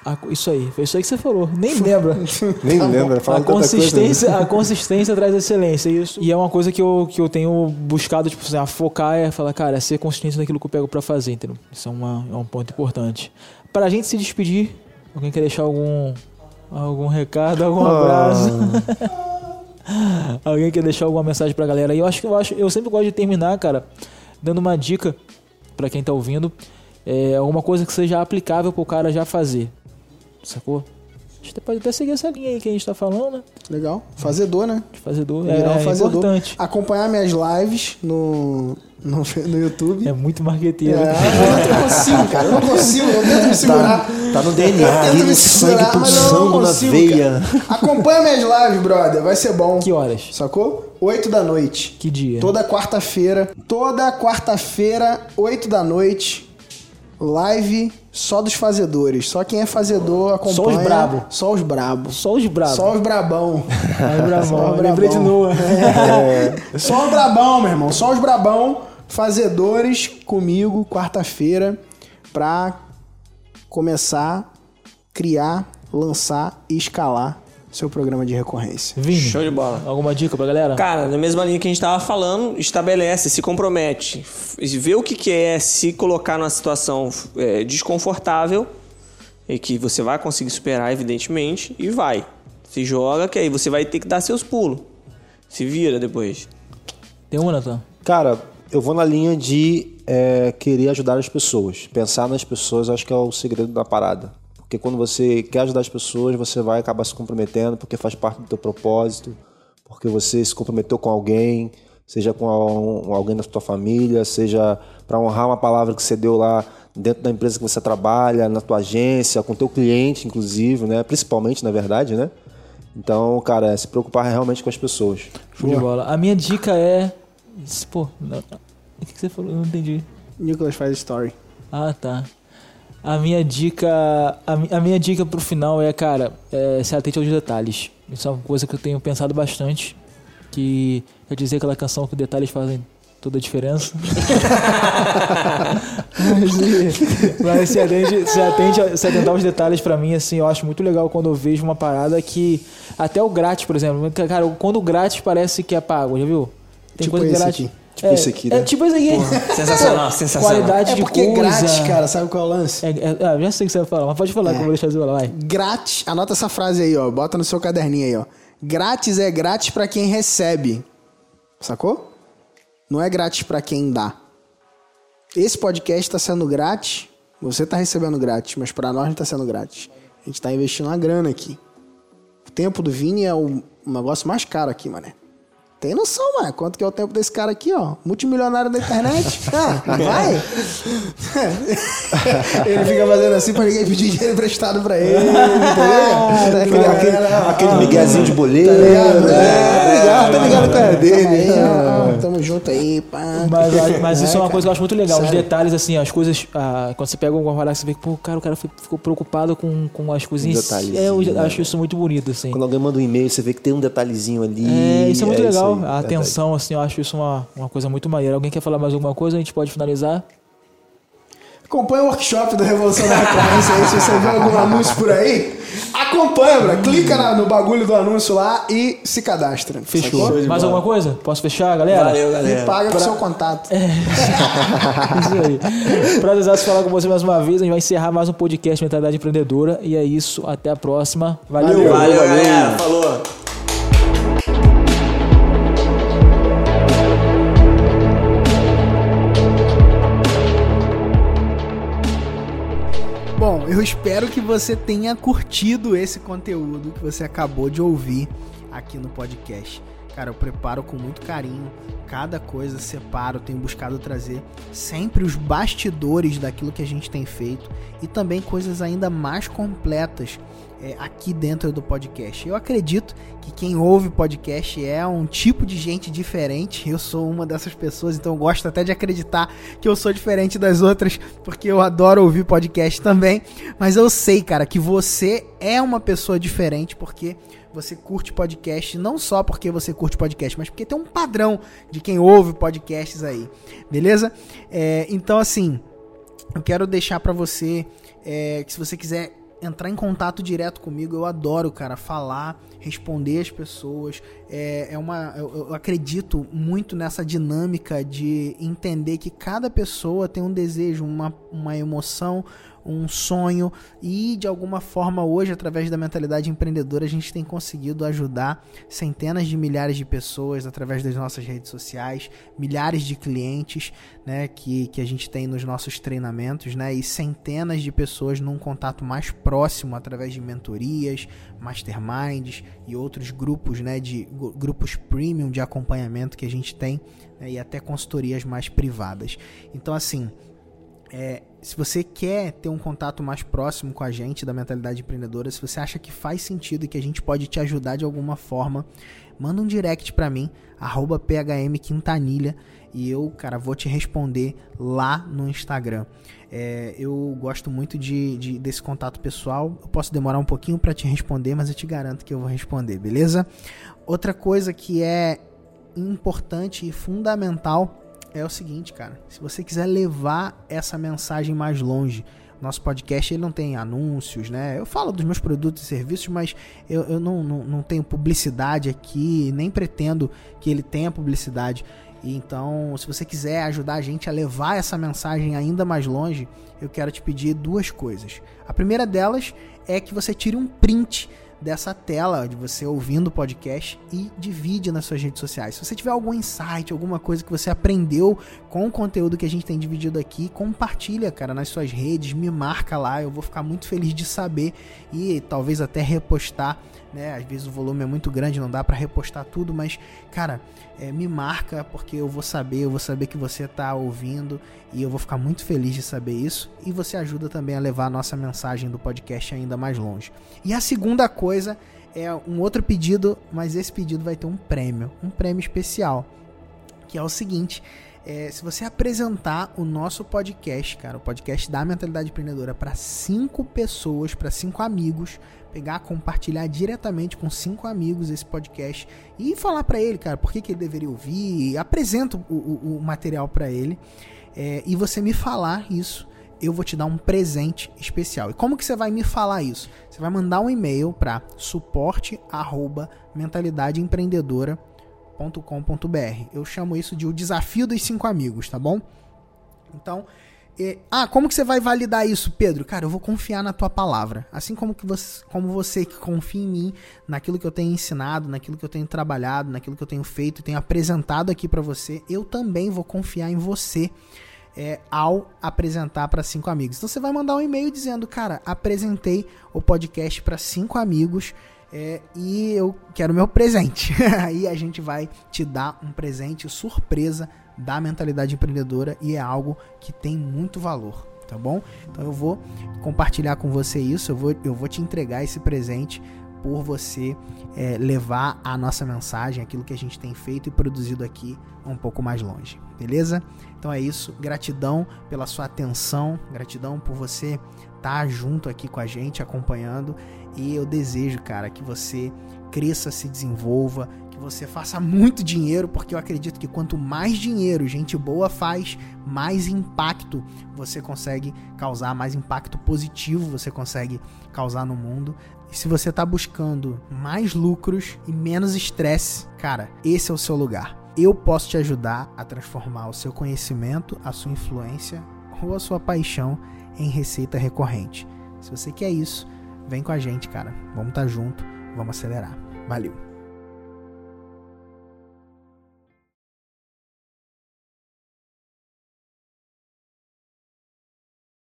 Speaker 1: Ah, Isso aí, foi isso aí que você falou. Nem lembra.
Speaker 3: Nem lembra,
Speaker 1: A
Speaker 3: fala tanta coisa.
Speaker 1: consistência, a consistência traz excelência. Isso. E é uma coisa que eu, que eu tenho buscado, tipo assim, a focar é falar, cara, é ser consistente naquilo que eu pego pra fazer, entendeu? Isso é, uma, é um ponto importante. Pra gente se despedir, alguém quer deixar algum, algum recado, algum abraço? alguém quer deixar alguma mensagem pra galera? E eu acho que eu acho, eu sempre gosto de terminar, cara, dando uma dica pra quem tá ouvindo. É alguma coisa que seja aplicável pro cara já fazer. Sacou? A gente pode até seguir essa linha aí que a gente tá falando, né?
Speaker 2: Legal. Fazedor, né?
Speaker 1: De fazedor.
Speaker 2: Virar um
Speaker 1: É, é
Speaker 2: fazedor.
Speaker 1: importante.
Speaker 2: Acompanhar minhas lives no, no, no YouTube.
Speaker 1: É muito marqueteiro.
Speaker 2: É, eu não consigo, cara. Eu não consigo, eu tento me segurar.
Speaker 3: Tá no
Speaker 2: Eu
Speaker 3: DNA, ali
Speaker 2: me
Speaker 3: no sangue
Speaker 2: segurar, mas eu não
Speaker 3: pulsando na
Speaker 2: consigo,
Speaker 3: veia.
Speaker 2: cara. Acompanha minhas lives, brother. Vai ser bom.
Speaker 1: Que horas?
Speaker 2: Sacou? 8 da noite.
Speaker 1: Que dia?
Speaker 2: Toda quarta-feira. Toda quarta-feira, 8 da noite. Live só dos fazedores. Só quem é fazedor acompanha.
Speaker 1: Só os brabo.
Speaker 2: Só os brabos.
Speaker 1: Só os bravos.
Speaker 2: Só os brabão.
Speaker 1: Ai, bravão.
Speaker 2: Só os
Speaker 1: Eu Lembrei de
Speaker 2: brabão.
Speaker 1: Noah.
Speaker 2: Só os brabão, meu irmão. Só os brabão. Fazedores comigo, quarta-feira, pra começar, criar, lançar e escalar seu programa de recorrência.
Speaker 1: Vini,
Speaker 4: Show de bola.
Speaker 1: alguma dica pra galera?
Speaker 4: Cara, na mesma linha que a gente tava falando, estabelece, se compromete, vê o que, que é se colocar numa situação é, desconfortável e que você vai conseguir superar, evidentemente, e vai. Se joga, que aí você vai ter que dar seus pulos. Se vira depois.
Speaker 1: Tem uma, Natan?
Speaker 3: Cara, eu vou na linha de é, querer ajudar as pessoas. Pensar nas pessoas, acho que é o segredo da parada. Porque quando você quer ajudar as pessoas, você vai acabar se comprometendo, porque faz parte do teu propósito, porque você se comprometeu com alguém, seja com al- alguém da tua família, seja para honrar uma palavra que você deu lá dentro da empresa que você trabalha, na tua agência, com teu cliente, inclusive, né? Principalmente, na verdade, né? Então, cara, é se preocupar realmente com as pessoas.
Speaker 1: Show de bola. A minha dica é. Pô, não- o que que você falou? Eu não entendi.
Speaker 2: Nicolas faz story.
Speaker 1: Ah, tá. A minha dica. A, a minha dica pro final é, cara, é, se atente aos detalhes. Isso é uma coisa que eu tenho pensado bastante. Que quer dizer aquela canção que detalhes fazem toda a diferença. mas, mas se atente, se atente a- se atentar aos detalhes pra mim, assim, eu acho muito legal quando eu vejo uma parada que. Até o grátis, por exemplo. Cara, quando o grátis parece que é pago, já viu? Tem
Speaker 2: Tipo
Speaker 1: coisa grátis.
Speaker 2: aqui.
Speaker 3: Tipo
Speaker 1: é,
Speaker 3: esse aqui,
Speaker 1: É
Speaker 3: né?
Speaker 1: tipo esse aqui.
Speaker 4: Sensacional, sensacional.
Speaker 1: Qualidade
Speaker 2: É
Speaker 1: de
Speaker 2: porque
Speaker 1: coisa.
Speaker 2: grátis, cara, sabe qual é o lance?
Speaker 1: É, é, ah, já sei o que você vai falar, mas pode falar que eu vou deixar você falar, vai.
Speaker 2: Grátis, anota essa frase aí, ó. Bota no seu caderninho aí, ó. Grátis é grátis pra quem recebe. Sacou? Não é grátis pra quem dá. Esse podcast tá sendo grátis. Você tá recebendo grátis, mas pra nós não tá sendo grátis. A gente tá investindo uma grana aqui. O tempo do Vini é o negócio mais caro aqui, mané. Tem noção, mano. Quanto que é o tempo desse cara aqui, ó? Multimilionário da internet. Ah, vai. ele fica fazendo assim pra ninguém pedir dinheiro emprestado pra ele. Entendeu?
Speaker 3: Aquele, aquele, aquele miguezinho de boleiro.
Speaker 2: Tá ligado?
Speaker 3: né?
Speaker 2: É,
Speaker 3: tá ligado com a cara dele.
Speaker 2: Aí, ó, Tamo junto aí, pá.
Speaker 1: Mas, mas isso é uma
Speaker 2: cara.
Speaker 1: coisa que eu acho muito legal. Os
Speaker 2: Sério.
Speaker 1: detalhes, assim, as coisas. ah, quando você pega uma parada, você vê que, pô, cara, o cara ficou preocupado com, com as coisinhas. É, eu
Speaker 3: né?
Speaker 1: acho isso muito bonito, assim.
Speaker 3: Quando alguém manda um e-mail, você vê que tem um detalhezinho ali.
Speaker 1: É, isso é muito legal. A
Speaker 3: verdade.
Speaker 1: atenção, assim, eu acho isso uma, uma coisa muito maneira. Alguém quer falar mais alguma coisa? A gente pode finalizar?
Speaker 2: Acompanha o workshop do Revolução da Recorrência aí, se você vê algum anúncio por aí. Acompanha, bro. Clica na- no bagulho do anúncio lá e se cadastra.
Speaker 1: Fechou. Mais alguma coisa? Posso fechar, galera?
Speaker 4: Valeu,
Speaker 2: E
Speaker 4: galera.
Speaker 2: paga com o seu contato.
Speaker 1: isso aí. Prazer falar com você mais uma vez. A gente vai encerrar mais um podcast Mentalidade Empreendedora. E é isso. Até a próxima. Valeu.
Speaker 4: Valeu, galera. Falou.
Speaker 2: Eu espero que você tenha curtido esse conteúdo que você acabou de ouvir aqui no podcast. Cara, eu preparo com muito carinho cada coisa, separo, tenho buscado trazer sempre os bastidores daquilo que a gente tem feito e também coisas ainda mais completas é, aqui dentro do podcast. Eu acredito que quem ouve podcast é um tipo de gente diferente. Eu sou uma dessas pessoas, então gosto até de acreditar que eu sou diferente das outras, porque eu adoro ouvir podcast também. Mas eu sei, cara, que você é uma pessoa diferente porque você curte podcast, não só porque você curte podcast, mas porque tem um padrão de quem ouve podcasts aí, beleza? É, então, assim, eu quero deixar para você é, que se você quiser entrar em contato direto comigo. Eu adoro, cara, falar, responder as pessoas. É, é uma, eu, eu, acredito muito nessa dinâmica de entender que cada pessoa tem um desejo, uma, uma emoção, um sonho e de alguma forma hoje através da mentalidade empreendedora a gente tem conseguido ajudar centenas de milhares de pessoas através das nossas redes sociais, milhares de clientes, né, que, que a gente tem nos nossos treinamentos, né, e centenas de pessoas num contato mais próximo através de mentorias, masterminds e outros grupos, né, de grupos premium de acompanhamento que a gente tem né, e até consultorias mais privadas. Então assim, é, se você quer ter um contato mais próximo com a gente da mentalidade empreendedora, se você acha que faz sentido e que a gente pode te ajudar de alguma forma, manda um direct para mim, phmquintanilha, e eu, cara, vou te responder lá no Instagram. É, eu gosto muito de, de, desse contato pessoal. Eu posso demorar um pouquinho para te responder, mas eu te garanto que eu vou responder, beleza? Outra coisa que é importante e fundamental é o seguinte, cara. Se você quiser levar essa mensagem mais longe, nosso podcast ele não tem anúncios, né? Eu falo dos meus produtos e serviços, mas eu, eu não, não, não tenho publicidade aqui, nem pretendo que ele tenha publicidade. Então, se você quiser ajudar a gente a levar essa mensagem ainda mais longe, eu quero te pedir duas coisas. A primeira delas é que você tire um print dessa tela de você ouvindo o podcast e divide nas suas redes sociais. Se você tiver algum insight, alguma coisa que você aprendeu com o conteúdo que a gente tem dividido aqui, compartilha, cara, nas suas redes, me marca lá, eu vou ficar muito feliz de saber e talvez até repostar, né? Às vezes o volume é muito grande, não dá para repostar tudo, mas cara, é, me marca porque eu vou saber, eu vou saber que você está ouvindo e eu vou ficar muito feliz de saber isso. E você ajuda também a levar a nossa mensagem do podcast ainda mais longe. E a segunda coisa é um outro pedido, mas esse pedido vai ter um prêmio, um prêmio especial, que é o seguinte. É, se você apresentar o nosso podcast, cara, o podcast da Mentalidade Empreendedora para cinco pessoas, para cinco amigos, pegar, compartilhar diretamente com cinco amigos esse podcast e falar para ele, cara, por que, que ele deveria ouvir, apresenta o, o, o material para ele é, e você me falar isso, eu vou te dar um presente especial. E como que você vai me falar isso? Você vai mandar um e-mail para suporte@mentalidadeempreendedora.com.br. Eu chamo isso de o desafio dos cinco amigos, tá bom? Então, e, ah, como que você vai validar isso, Pedro? Cara, eu vou confiar na tua palavra. Assim como, que você, como você que confia em mim, naquilo que eu tenho ensinado, naquilo que eu tenho trabalhado, naquilo que eu tenho feito e tenho apresentado aqui para você, eu também vou confiar em você é, ao apresentar para cinco amigos. Então você vai mandar um e-mail dizendo, cara, apresentei o podcast para cinco amigos. É, e eu quero meu presente. Aí a gente vai te dar um presente surpresa da mentalidade empreendedora e é algo que tem muito valor, tá bom? Então eu vou compartilhar com você isso, eu vou, eu vou te entregar esse presente por você é, levar a nossa mensagem, aquilo que a gente tem feito e produzido aqui um pouco mais longe, beleza? Então é isso, gratidão pela sua atenção, gratidão por você estar tá junto aqui com a gente, acompanhando, e eu desejo, cara, que você cresça, se desenvolva, que você faça muito dinheiro, porque eu acredito que quanto mais dinheiro gente boa faz, mais impacto você consegue causar, mais impacto positivo você consegue causar no mundo. E se você está buscando mais lucros e menos estresse, cara, esse é o seu lugar. Eu posso te ajudar a transformar o seu conhecimento, a sua influência ou a sua paixão em receita recorrente. Se você quer isso, vem com a gente, cara. Vamos estar tá junto, vamos acelerar. Valeu!